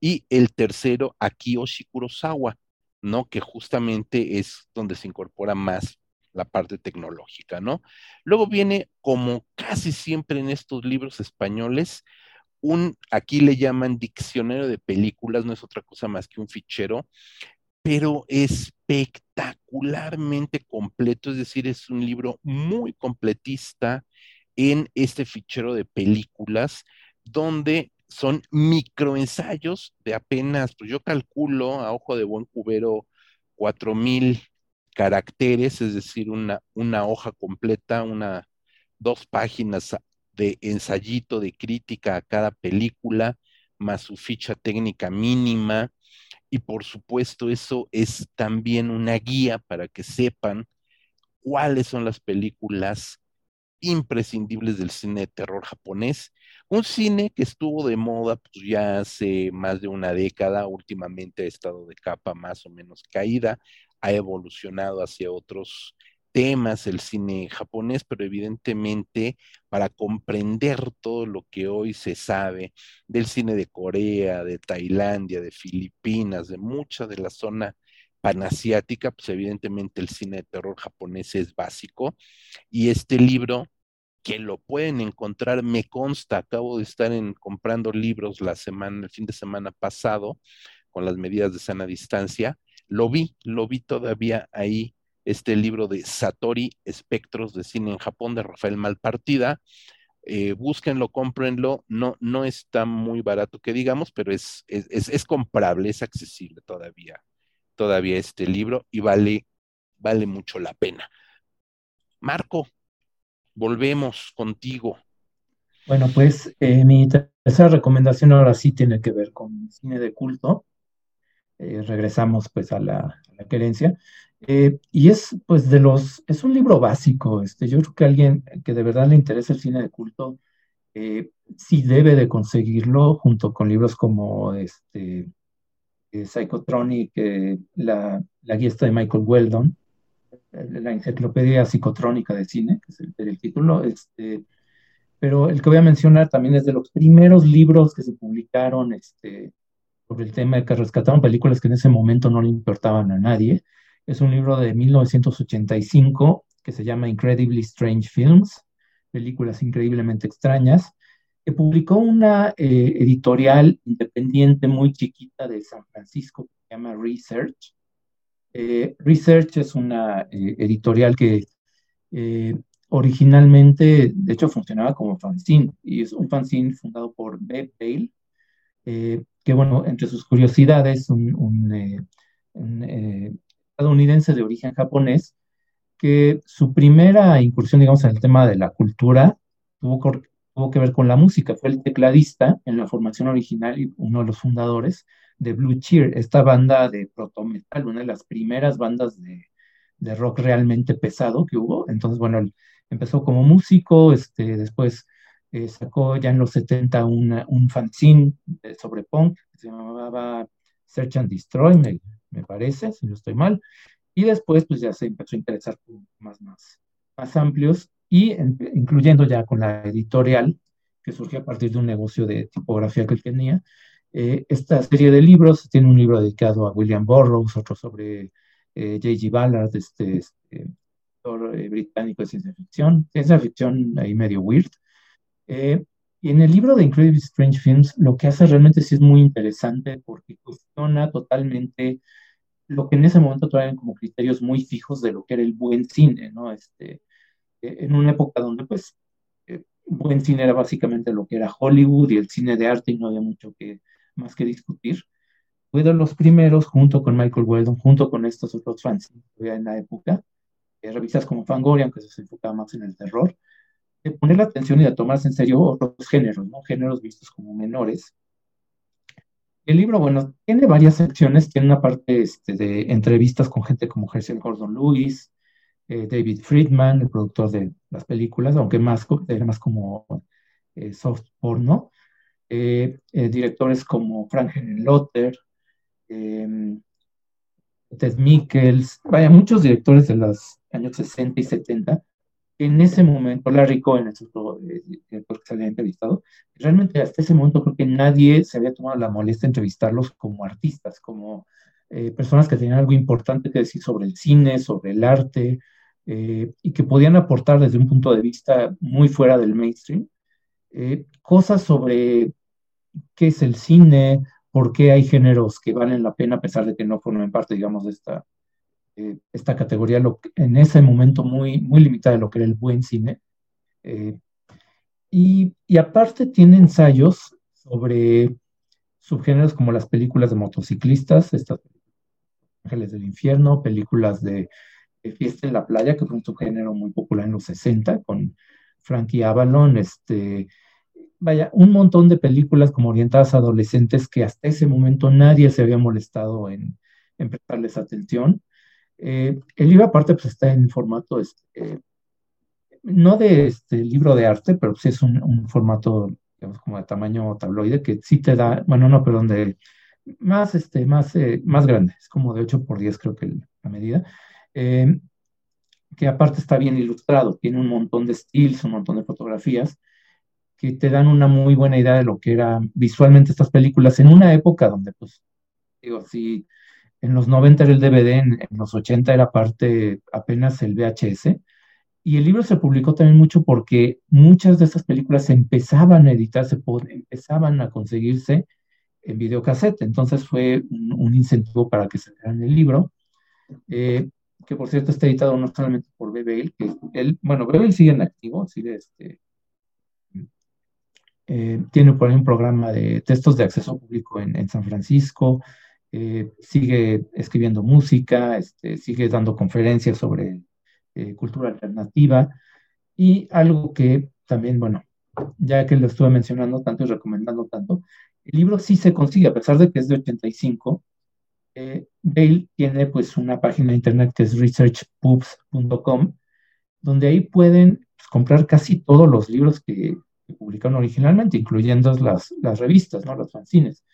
y el tercero Akiyoshi Kurosawa, ¿no? Que justamente es donde se incorpora más la parte tecnológica, ¿no? Luego viene, como casi siempre en estos libros españoles, un, aquí le llaman diccionario de películas, no es otra cosa más que un fichero, pero espectacularmente completo, es decir, es un libro muy completista en este fichero de películas, donde son microensayos de apenas, pues yo calculo a ojo de buen cubero, cuatro mil caracteres, es decir, una, una hoja completa, una, dos páginas de ensayito de crítica a cada película, más su ficha técnica mínima. Y por supuesto, eso es también una guía para que sepan cuáles son las películas imprescindibles del cine de terror japonés. Un cine que estuvo de moda pues, ya hace más de una década, últimamente ha estado de capa más o menos caída, ha evolucionado hacia otros temas el cine japonés, pero evidentemente para comprender todo lo que hoy se sabe del cine de Corea, de Tailandia, de Filipinas, de mucha de la zona panasiática, pues evidentemente el cine de terror japonés es básico. Y este libro, que lo pueden encontrar, me consta, acabo de estar en, comprando libros la semana, el fin de semana pasado, con las medidas de sana distancia, lo vi, lo vi todavía ahí, este libro de Satori, Espectros de Cine en Japón, de Rafael Malpartida. Eh, búsquenlo, cómprenlo, no, no está muy barato que digamos, pero es, es, es, comprable, es accesible todavía, todavía este libro y vale, vale mucho la pena. Marco, volvemos contigo. Bueno, pues eh, mi tercera recomendación ahora sí tiene que ver con cine de culto. Eh, regresamos pues a la, a querencia. Eh, y es pues de los, es un libro básico, este, yo creo que alguien que de verdad le interesa el cine de culto, eh, sí debe de conseguirlo junto con libros como este, Psychotronic, la, la guía de Michael Weldon, la enciclopedia psicotrónica de cine, que es el, el título, este, pero el que voy a mencionar también es de los primeros libros que se publicaron este, sobre el tema de que rescataron películas que en ese momento no le importaban a nadie. Es un libro de 1985 que se llama Incredibly Strange Films, películas increíblemente extrañas, que publicó una eh, editorial independiente muy chiquita de San Francisco que se llama Research. Eh, Research es una eh, editorial que originalmente, de hecho, funcionaba como fanzine, y es un fanzine fundado por Beb Bale, que bueno, entre sus curiosidades, un, eh, eh, estadounidense de origen japonés, que su primera incursión, digamos, en el tema de la cultura tuvo, que ver con la música. Fue el tecladista en la formación original y uno de los fundadores de Blue Cheer, esta banda de proto metal, una de las primeras bandas de, rock realmente pesado que hubo. Entonces, bueno, empezó como músico, este, después eh, sacó ya en los 70 un fanzine sobre punk que se llamaba Search and Destroy, me, me, parece, si no estoy mal. Y después, pues ya se empezó a interesar por más, más, más amplios y incluyendo ya con la editorial que surgió a partir de un negocio de tipografía que él tenía. Eh, esta serie de libros, tiene un libro dedicado a William Burroughs, otro sobre eh, J.G. Ballard, este, este eh, británico de ciencia ficción, ciencia ficción ahí medio weird. Y en el libro de Incredible Strange Films, lo que hace realmente sí es muy interesante porque cuestiona totalmente lo que en ese momento traen como criterios muy fijos de lo que era el buen cine, ¿no? Este, en una época donde pues buen cine era básicamente lo que era Hollywood y el cine de arte y no había mucho que, más que discutir. Fue de los primeros, junto con Michael Weldon, junto con estos otros fans que había en la época, eh, revistas como Fangoria, que se enfocaba más en el terror, de poner la atención y de tomarse en serio otros géneros, ¿no? Géneros vistos como menores. El libro, bueno, tiene varias secciones, tiene una parte este, de entrevistas con gente como Herschel Gordon Lewis, eh, David Friedman, el productor de las películas, aunque más, era más como eh, soft porno. Eh, directores como Frank Lotter, em, Ted Mikkels, vaya, muchos directores de los años 60 y 70, en ese momento, Larry Cohen es otro director que se había entrevistado, realmente hasta ese momento creo que nadie se había tomado la molestia de entrevistarlos como artistas, como personas que tenían algo importante que decir sobre el cine, sobre el arte, eh, y que podían aportar desde un punto de vista muy fuera del mainstream, eh, cosas sobre qué es el cine, por qué hay géneros que valen la pena a pesar de que no formen parte, digamos, de esta, eh, esta categoría, lo en ese momento muy, muy limitada de lo que era el buen cine. Y, y, aparte tiene ensayos sobre subgéneros como las películas de motociclistas, estas Ángeles del Infierno, películas de Fiesta en la Playa, que fue un subgénero muy popular en los 60 con Frankie Avalon, este, vaya, un montón de películas como orientadas a adolescentes que hasta ese momento nadie se había molestado en, prestarles atención. Eh, el libro aparte pues está en formato, este, no de este libro de arte, pero sí es un, formato, digamos, como de tamaño tabloide, que sí te da, bueno, no, perdón, de más, este, más, eh, más grande, es como de 8 por 10 creo que la medida, eh, que aparte está bien ilustrado, tiene un montón de estilos, un montón de fotografías que te dan una muy buena idea de lo que eran visualmente estas películas en una época donde, pues, digo, si en los 90 era el DVD, en, los 80 era parte apenas el VHS, y el libro se publicó también mucho porque muchas de estas películas empezaban a editarse, empezaban a conseguirse en videocassette, entonces fue un, incentivo para que se lean el libro. Eh, que por cierto está editado no solamente por BBL, que él, bueno, BBL sigue en activo, sigue este, eh, tiene por ahí un programa de textos de acceso público en, San Francisco, eh, sigue escribiendo música, este, sigue dando conferencias sobre eh, cultura alternativa y algo que también, bueno, ya que lo estuve mencionando tanto y recomendando tanto, el libro sí se consigue, a pesar de que es de 85, eh, Bale tiene pues una página de internet que es researchpubs.com, donde ahí pueden pues, comprar casi todos los libros que, publicaron originalmente, incluyendo las, las revistas, ¿no? Los fanzines.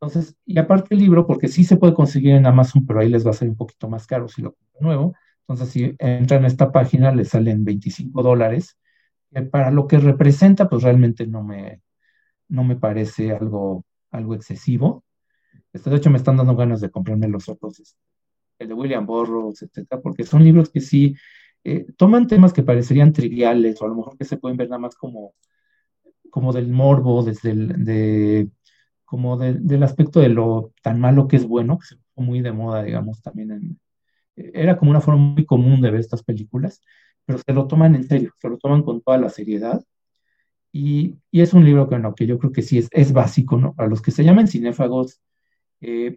Entonces, y aparte el libro, porque sí se puede conseguir en Amazon, pero ahí les va a salir un poquito más caro si lo compran nuevo. Entonces, si entran a esta página, les salen 25 dólares. para lo que representa, pues realmente no me, no me parece algo, algo excesivo. Este, de hecho, me están dando ganas de comprarme los otros, este, el de William Burroughs, etcétera, porque son libros que sí eh, toman temas que parecerían triviales o a lo mejor que se pueden ver nada más como, como del morbo, desde el, de, como del aspecto de lo tan malo que es bueno, que se fue muy de moda, digamos, también en, era como una forma muy común de ver estas películas, pero se lo toman en serio, se lo toman con toda la seriedad. Y, y es un libro que, no, que yo creo que sí es, es básico, ¿no? Para los que se llaman cinéfagos, eh,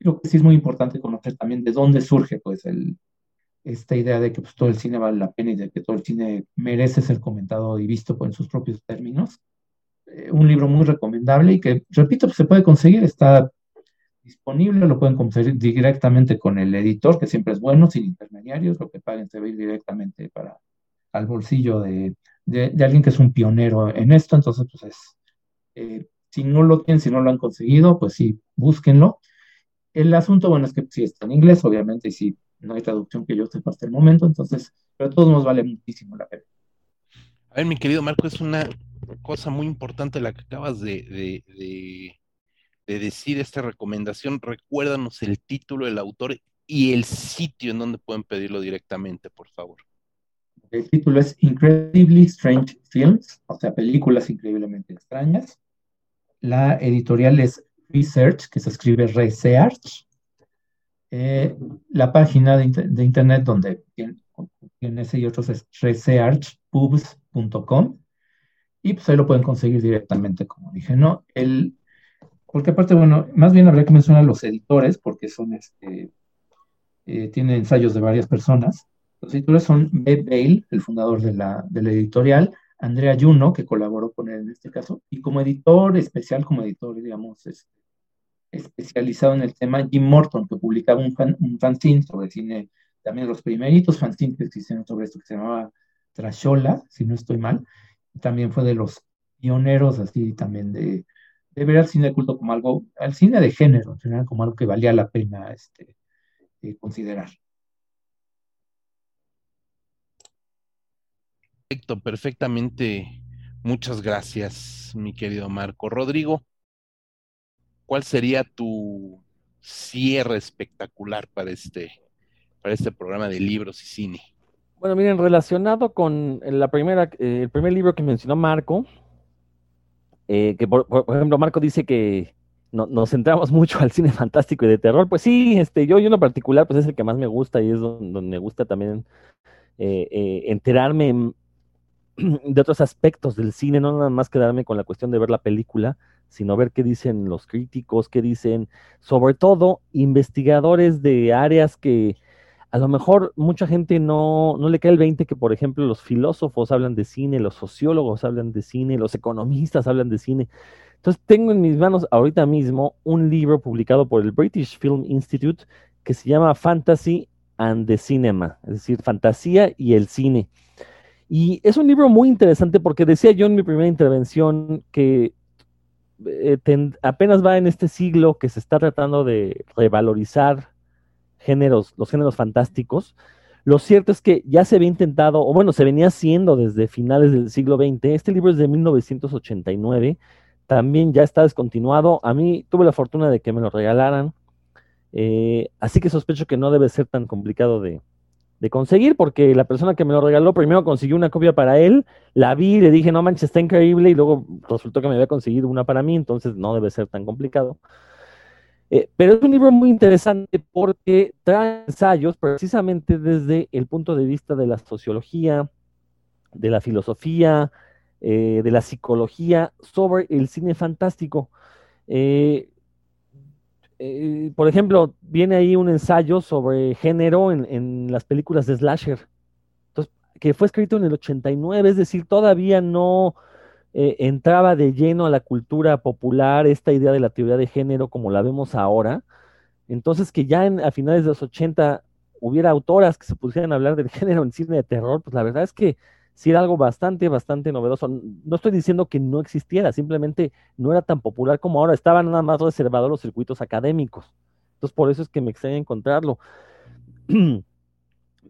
creo que sí es muy importante conocer también de dónde surge pues el, esta idea de que pues, todo el cine vale la pena y de que todo el cine merece ser comentado y visto pues, en sus propios términos. Eh, un libro muy recomendable y que, repito, pues, se puede conseguir, está disponible, lo pueden conseguir directamente con el editor, que siempre es bueno, sin intermediarios, lo que paguen se va a ir directamente para, al bolsillo de, de, alguien que es un pionero en esto, entonces pues es, eh, si no lo tienen, si no lo han conseguido, pues sí, búsquenlo. El asunto, bueno, es que sí está en inglés, obviamente, y sí, no hay traducción que yo sepa hasta el momento, entonces, pero a todos nos vale muchísimo la pena. A ver, mi querido Marco, es una cosa muy importante la que acabas de, de, de, de decir, esta recomendación. Recuérdanos el título, el autor y el sitio en donde pueden pedirlo directamente, por favor. El título es Incredibly Strange Films, o sea, películas increíblemente extrañas. La editorial es Research, que se escribe Research. Eh, la página de, internet donde tiene, ese y otros es researchpubs.com y pues ahí lo pueden conseguir directamente, como dije, ¿no? El, porque aparte, bueno, más bien habría que mencionar los editores, porque son, este, eh, tienen ensayos de varias personas. Los editores son B. Bale, el fundador de la, de la editorial, Andrea Juno, que colaboró con él en este caso, y como editor especial, como editor, digamos, este, especializado en el tema, Jim Morton, que publicaba un, un fanzine sobre cine, también los primeritos fanzines que existieron sobre esto, que se llamaba Trashola, si no estoy mal, también fue de los pioneros así también de, ver al cine de culto como algo, al cine de género, en general, como algo que valía la pena este, eh, considerar. Perfecto, perfectamente. Muchas gracias, mi querido Marco. Rodrigo, ¿cuál sería tu cierre espectacular para este, para este programa de libros y cine? Bueno, miren, relacionado con la primera, eh, el primer libro que mencionó Marco, eh, que por, ejemplo Marco dice que nos centramos mucho al cine fantástico y de terror, pues sí, este, yo, yo en particular, pues es el que más me gusta y es donde, me gusta también eh, enterarme de otros aspectos del cine, no nada más quedarme con la cuestión de ver la película, sino ver qué dicen los críticos, qué dicen, sobre todo, investigadores de áreas que a lo mejor mucha gente no, no le cae el 20 que, por ejemplo, los filósofos hablan de cine, los sociólogos hablan de cine, los economistas hablan de cine. Entonces, tengo en mis manos ahorita mismo un libro publicado por el British Film Institute que se llama Fantasy and the Cinema, es decir, fantasía y el cine. Y es un libro muy interesante porque decía yo en mi primera intervención que eh, apenas va en este siglo que se está tratando de revalorizar géneros, los géneros fantásticos. Lo cierto es que ya se había intentado, o bueno, se venía haciendo desde finales del siglo XX. Este libro es de 1989, también ya está descontinuado. A mí tuve la fortuna de que me lo regalaran, eh, así que sospecho que no debe ser tan complicado de, de conseguir, porque la persona que me lo regaló primero consiguió una copia para él, la vi, le dije, no manches, está increíble, y luego resultó que me había conseguido una para mí, entonces no debe ser tan complicado. Eh, pero es un libro muy interesante porque trae ensayos precisamente desde el punto de vista de la sociología, de la filosofía, eh, de la psicología sobre el cine fantástico. Eh, por ejemplo, viene ahí un ensayo sobre género en, las películas de slasher, que fue escrito en el 89, es decir, todavía no eh, entraba de lleno a la cultura popular esta idea de la teoría de género como la vemos ahora. Entonces, que ya a finales de los 80 hubiera autoras que se pusieran a hablar del género en cine de terror, pues la verdad es que sí era algo bastante, bastante novedoso. No estoy diciendo que no existiera, simplemente no era tan popular como ahora, estaba nada más reservado a los circuitos académicos. Entonces, por eso es que me extraña encontrarlo.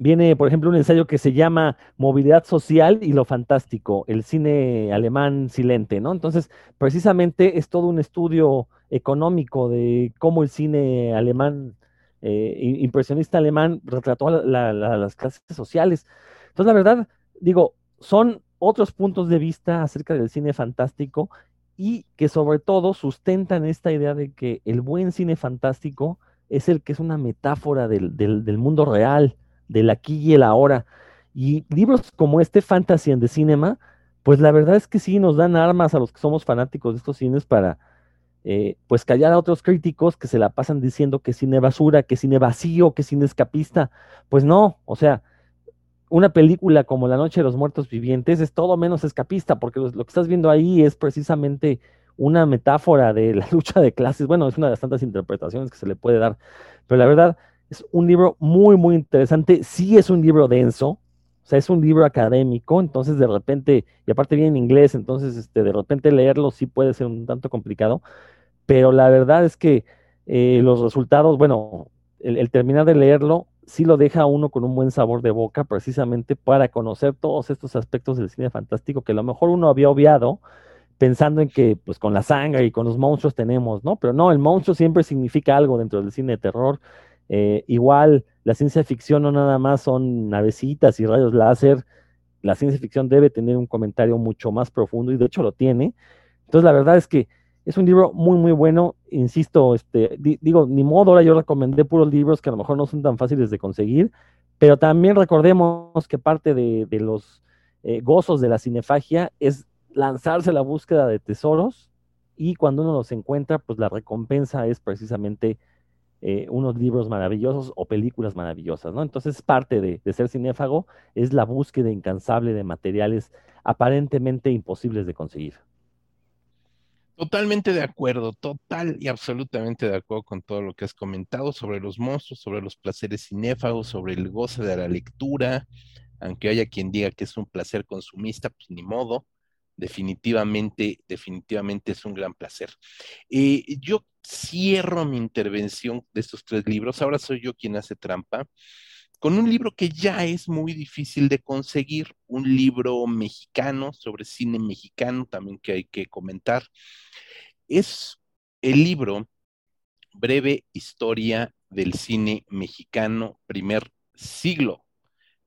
Viene, por ejemplo, un ensayo que se llama Movilidad Social y lo Fantástico, el cine alemán silente, ¿no? Entonces, precisamente es todo un estudio económico de cómo el cine alemán, eh, impresionista alemán, retrató las clases sociales. Entonces, la verdad, digo, son otros puntos de vista acerca del cine fantástico y que sobre todo sustentan esta idea de que el buen cine fantástico es el que es una metáfora del, mundo real, del aquí y el ahora. Y libros como este, Fantasy and the Cinema, pues la verdad es que sí nos dan armas a los que somos fanáticos de estos cines para, eh, pues callar a otros críticos que se la pasan diciendo que cine basura, que cine vacío, que cine escapista. Pues no, o sea, una película como La Noche de los Muertos Vivientes es todo menos escapista, porque lo, que estás viendo ahí es precisamente una metáfora de la lucha de clases. Bueno, es una de las tantas interpretaciones que se le puede dar, pero la verdad es un libro muy, muy interesante. Sí es un libro denso, o sea, es un libro académico, entonces de repente, y aparte viene en inglés, entonces este, de repente leerlo sí puede ser un tanto complicado, pero la verdad es que eh, los resultados, bueno, el, terminar de leerlo sí lo deja uno con un buen sabor de boca, precisamente para conocer todos estos aspectos del cine fantástico que a lo mejor uno había obviado pensando en que pues con la sangre y con los monstruos tenemos, ¿no? Pero no, el monstruo siempre significa algo dentro del cine de terror. Eh, igual, la ciencia ficción no nada más son navecitas y rayos láser, la ciencia ficción debe tener un comentario mucho más profundo y de hecho lo tiene. Entonces, la verdad es que es un libro muy, muy bueno. Insisto, este, digo, ni modo, ahora yo recomendé puros libros que a lo mejor no son tan fáciles de conseguir, pero también recordemos que parte de, los eh, gozos de la cinefagia es lanzarse a la búsqueda de tesoros y cuando uno los encuentra, pues la recompensa es precisamente eh, unos libros maravillosos o películas maravillosas, ¿no? Entonces parte de, de ser cinéfago es la búsqueda incansable de materiales aparentemente imposibles de conseguir. Totalmente de acuerdo, total y absolutamente de acuerdo con todo lo que has comentado sobre los monstruos, sobre los placeres cinéfagos, sobre el goce de la lectura, aunque haya quien diga que es un placer consumista, pues ni modo, definitivamente, definitivamente es un gran placer. Eh, yo cierro mi intervención de estos tres libros, ahora soy yo quien hace trampa, con un libro que ya es muy difícil de conseguir, un libro mexicano sobre cine mexicano también que hay que comentar. Es el libro Breve Historia del Cine Mexicano, primer siglo,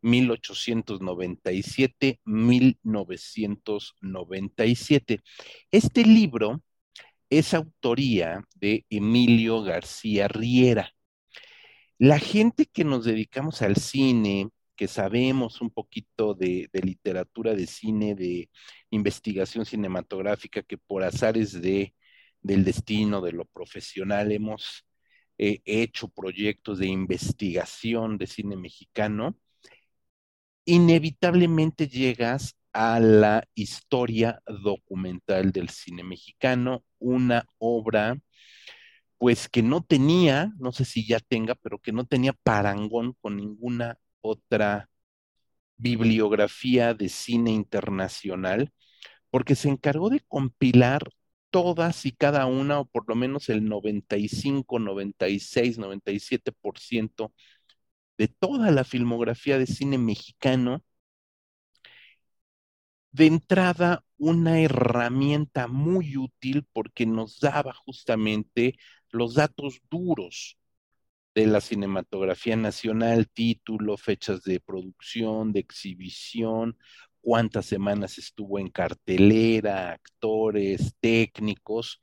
1897-1997. Este libro es autoría de Emilio García Riera. La gente que nos dedicamos al cine, que sabemos un poquito de, literatura de cine, de investigación cinematográfica, que por azares de, del destino, de lo profesional, hemos eh, hecho proyectos de investigación de cine mexicano, inevitablemente llegas a la historia documental del cine mexicano, una obra pues que no tenía, no sé si ya tenga, pero que no tenía parangón con ninguna otra bibliografía de cine internacional, porque se encargó de compilar todas y cada una, o por lo menos el 95, 96, 97% de toda la filmografía de cine mexicano, de entrada una herramienta muy útil porque nos daba justamente los datos duros de la cinematografía nacional, título, fechas de producción, de exhibición, cuántas semanas estuvo en cartelera, actores, técnicos,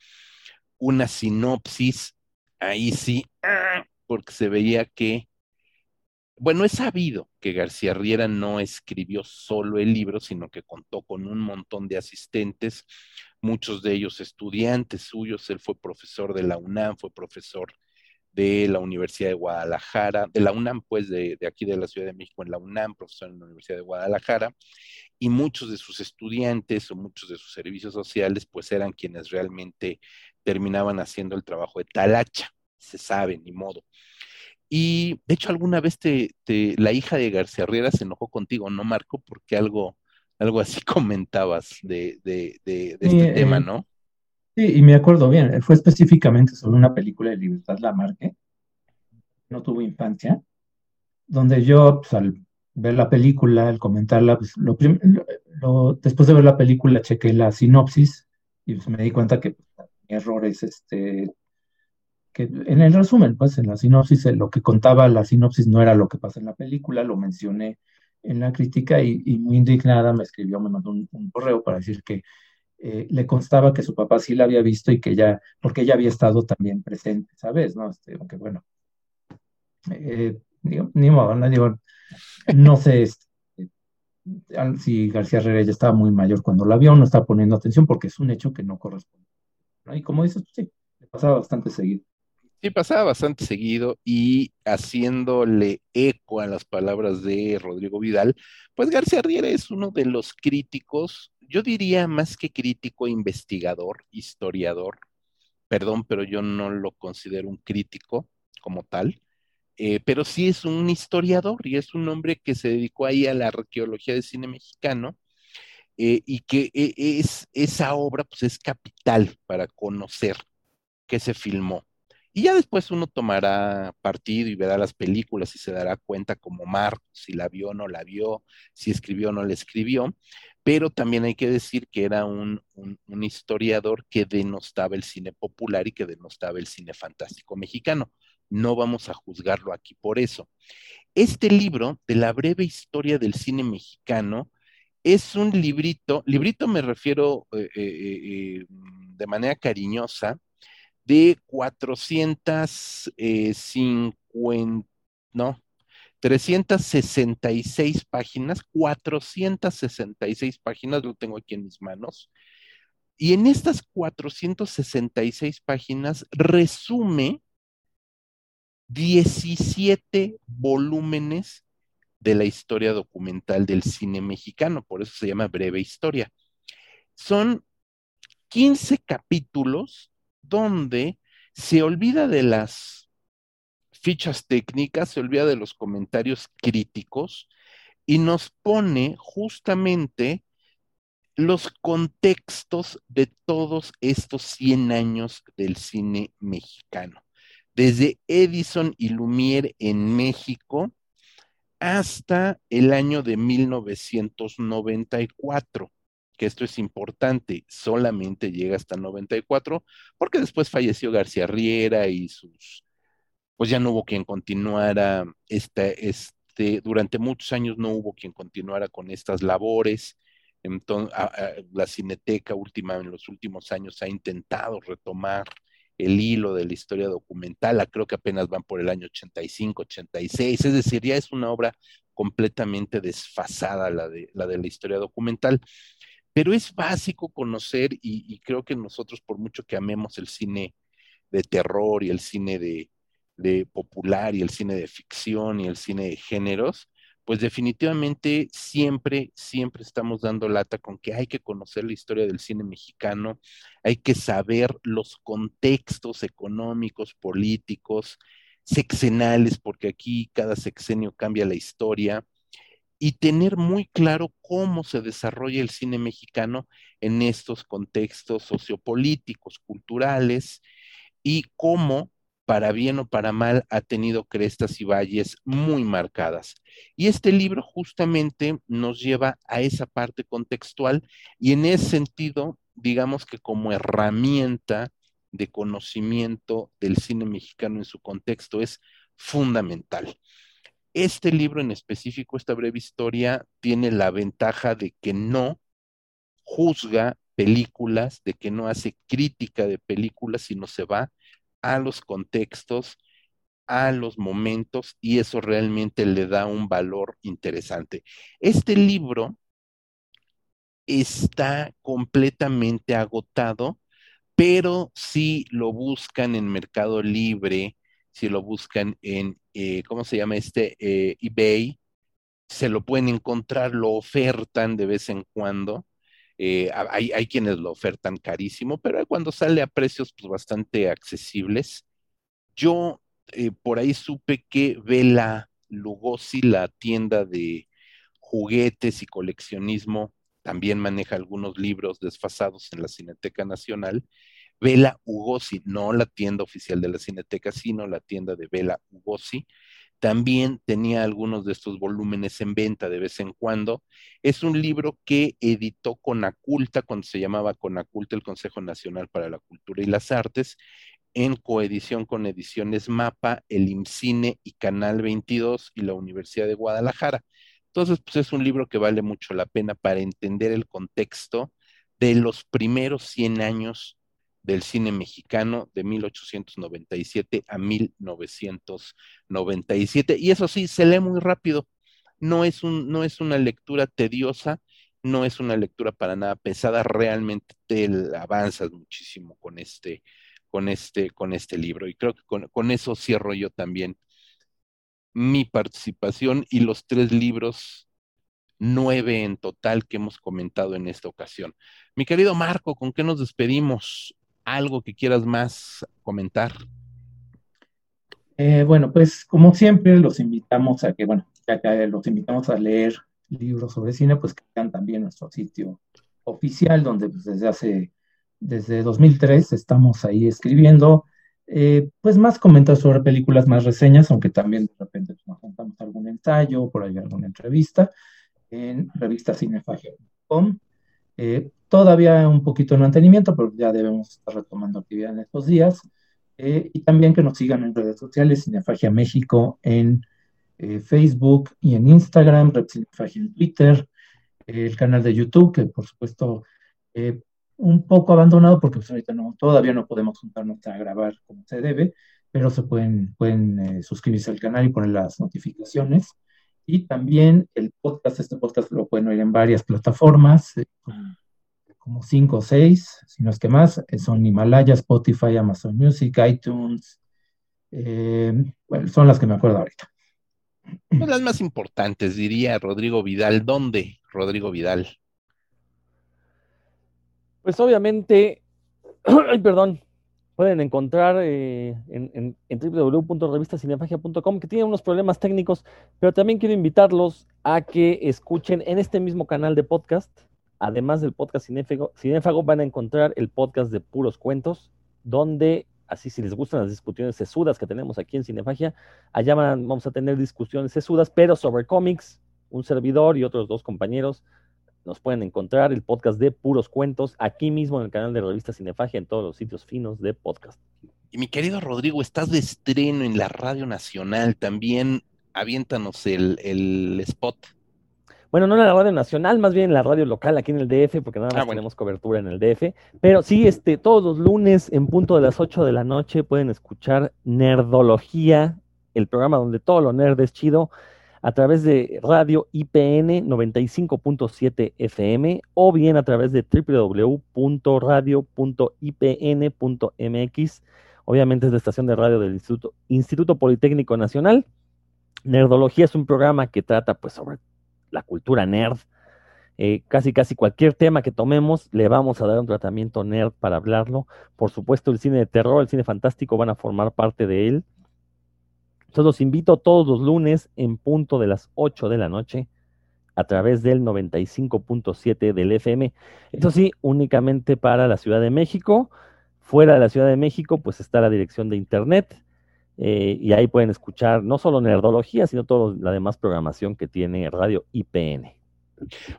una sinopsis, ahí sí, porque se veía que, bueno, es sabido que García Riera no escribió solo el libro, sino que contó con un montón de asistentes, muchos de ellos estudiantes suyos, él fue profesor de la UNAM, fue profesor de la Universidad de Guadalajara, de la UNAM, pues de, aquí de la Ciudad de México, en la UNAM, profesor en la Universidad de Guadalajara, y muchos de sus estudiantes o muchos de sus servicios sociales, pues eran quienes realmente terminaban haciendo el trabajo de talacha, se sabe, ni modo. Y de hecho, alguna vez te, la hija de García Riera se enojó contigo, ¿no, Marco? Porque algo, algo así comentabas de, este tema, ¿no? Sí, y me acuerdo bien, fue específicamente sobre una película de Libertad Lamarque, no tuvo infancia, donde yo, pues, al ver la película, al comentarla, pues, lo, después de ver la película chequé la sinopsis y pues, me di cuenta que pues, errores, este, que en el resumen, pues en la sinopsis, lo que contaba la sinopsis no era lo que pasa en la película, lo mencioné en la crítica y, muy indignada me escribió, me mandó un, correo para decir que eh, le constaba que su papá sí la había visto y que ella, porque ella había estado también presente, ¿sabes? ¿No? Este, aunque bueno, eh, ni modo, no, digo, no sé este, si García Herrera ya estaba muy mayor cuando la vio, no está poniendo atención porque es un hecho que no corresponde. Y como dices, sí, pasaba bastante seguido. Sí, pasaba bastante seguido y haciéndole eco a las palabras de Rodrigo Vidal, pues García Riera es uno de los críticos, yo diría más que crítico, investigador, historiador, perdón, pero yo no lo considero un crítico como tal, eh, pero sí es un historiador y es un hombre que se dedicó ahí a la arqueología del cine mexicano eh, y que eh, es, esa obra pues es capital para conocer qué se filmó. Y ya después uno tomará partido y verá las películas y se dará cuenta como Marcos, si la vio o no la vio, si escribió o no la escribió, pero también hay que decir que era un, un historiador que denostaba el cine popular y que denostaba el cine fantástico mexicano. No vamos a juzgarlo aquí por eso. Este libro de la breve historia del cine mexicano es un librito, librito me refiero eh, eh, eh, de manera cariñosa, de 450, no, 366 páginas, 466 páginas, lo tengo aquí en mis manos. Y en estas 466 páginas resume 17 volúmenes de la historia documental del cine mexicano, por eso se llama Breve Historia. Son 15 capítulos donde se olvida de las fichas técnicas, se olvida de los comentarios críticos y nos pone justamente los contextos de todos estos 100 años del cine mexicano. Desde Edison y Lumière en México, hasta el año de 1994, que esto es importante, solamente llega hasta 94, porque después falleció García Riera y sus, pues ya no hubo quien continuara, este, este, durante muchos años no hubo quien continuara con estas labores. Entonces, la Cineteca última, en los últimos años ha intentado retomar el hilo de la historia documental, creo que apenas van por el año 85, 86, es decir, ya es una obra completamente desfasada la de la, de la historia documental. Pero es básico conocer y, creo que nosotros, por mucho que amemos el cine de terror y el cine de, popular y el cine de ficción y el cine de géneros, pues definitivamente siempre, siempre estamos dando lata con que hay que conocer la historia del cine mexicano, hay que saber los contextos económicos, políticos, sexenales, porque aquí cada sexenio cambia la historia, y tener muy claro cómo se desarrolla el cine mexicano en estos contextos sociopolíticos, culturales, y cómo para bien o para mal, ha tenido crestas y valles muy marcadas. Y este libro justamente nos lleva a esa parte contextual y en ese sentido, digamos que como herramienta de conocimiento del cine mexicano en su contexto es fundamental. Este libro en específico, esta breve historia, tiene la ventaja de que no juzga películas, de que no hace crítica de películas, sino se va a los contextos, a los momentos y eso realmente le da un valor interesante. Este libro está completamente agotado, pero si lo buscan en Mercado Libre, si lo buscan en, eh, ¿cómo se llama este? Eh, eBay, se lo pueden encontrar, lo ofertan de vez en cuando. Eh, hay, hay, quienes lo ofertan carísimo, pero cuando sale a precios pues, bastante accesibles. Yo eh, por ahí supe que Vela Lugosi, la tienda de juguetes y coleccionismo, también maneja algunos libros desfasados en la Cineteca Nacional. Vela Lugosi, no la tienda oficial de la Cineteca, sino la tienda de Vela Lugosi, también tenía algunos de estos volúmenes en venta de vez en cuando. Es un libro que editó Conaculta cuando se llamaba Conaculta, el Consejo Nacional para la Cultura y las Artes, en coedición con Ediciones Mapa, el IMCINE y Canal 22 y la Universidad de Guadalajara. Entonces, pues es un libro que vale mucho la pena para entender el contexto de los primeros 100 años del cine mexicano de 1897 a 1997. Y eso sí, se lee muy rápido. No es, un, no es una lectura tediosa, no es una lectura para nada pesada, realmente te avanzas muchísimo con este, con este, con este libro. Y creo que con, con eso cierro yo también mi participación y los tres libros, nueve en total que hemos comentado en esta ocasión. Mi querido Marco, ¿con qué nos despedimos? ¿Algo que quieras más comentar? Eh, bueno, pues como siempre los invitamos a que, bueno, ya que los invitamos a leer libros sobre cine, pues que vean también nuestro sitio oficial, donde pues, desde hace, desde 2003 estamos ahí escribiendo, eh, pues más comentarios sobre películas, más reseñas, aunque también de repente nos contamos algún ensayo, por ahí alguna entrevista, en revistacinefagia.com. Eh, todavía un poquito de mantenimiento, pero ya debemos estar retomando actividad en estos días. Eh, y también que nos sigan en redes sociales, Cinefagia México en eh, Facebook y en Instagram, Cinefagia en Twitter, el canal de YouTube, que por supuesto un poco abandonado porque pues, ahorita no, todavía no podemos juntarnos a grabar como se debe, pero se pueden, pueden suscribirse al canal y poner las notificaciones. Y también el podcast, este podcast lo pueden oír en varias plataformas, como cinco o seis, si no es que más, son Himalaya, Spotify, Amazon Music, iTunes, eh, bueno, son las que me acuerdo ahorita. Son las más importantes, diría Rodrigo Vidal. ¿Dónde, Rodrigo Vidal? Pues obviamente, ay, perdón, pueden encontrar eh, en, en, www.revistacinefagia.com que tiene unos problemas técnicos, pero también quiero invitarlos a que escuchen en este mismo canal de podcast Además del podcast Cinéfago, van a encontrar el podcast de puros cuentos, donde, así si les gustan las discusiones sesudas que tenemos aquí en Cinefagia, allá vamos a tener discusiones sesudas, pero sobre cómics, un servidor y otros dos compañeros nos pueden encontrar el podcast de puros cuentos aquí mismo en el canal de revista Cinefagia, en todos los sitios finos de podcast. Y mi querido Rodrigo, estás de estreno en la Radio Nacional, también aviéntanos el, el spot. Bueno, no en la radio nacional, más bien en la radio local aquí en el DF, porque nada más ah, tenemos cobertura en el DF. Pero sí, este, todos los lunes en punto de las 8 de la noche pueden escuchar Nerdología, el programa donde todo lo nerd es chido, a través de radio IPN 95.7 FM o bien a través de www.radio.ipn.mx. Obviamente es la estación de radio del Instituto, Instituto Politécnico Nacional. Nerdología es un programa que trata pues sobre la cultura nerd. Eh, casi, casi cualquier tema que tomemos, le vamos a dar un tratamiento nerd para hablarlo. Por supuesto, el cine de terror, el cine fantástico van a formar parte de él. Entonces los invito todos los lunes en punto de las 8 de la noche a través del 95.7 del FM. Eso sí, únicamente para la Ciudad de México. Fuera de la Ciudad de México, pues está la dirección de internet eh, y ahí pueden escuchar no solo Nerdología, sino toda la demás programación que tiene Radio IPN.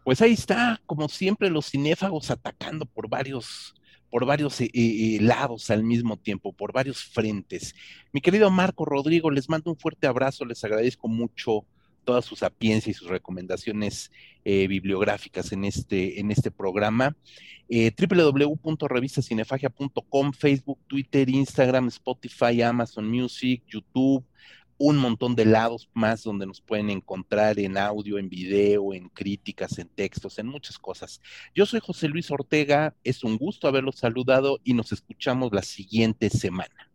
Pues ahí está, como siempre, los cinéfagos atacando por varios, por varios eh, eh, lados al mismo tiempo, por varios frentes. Mi querido Marco Rodrigo, les mando un fuerte abrazo, les agradezco mucho toda su sapiencia y sus recomendaciones eh, bibliográficas en este, en este programa. Eh, Facebook, Twitter, Instagram, Spotify, Amazon Music, YouTube, un montón de lados más donde nos pueden encontrar en audio, en video, en críticas, en textos, en muchas cosas. Yo soy José Luis Ortega, es un gusto haberlos saludado y nos escuchamos la siguiente semana.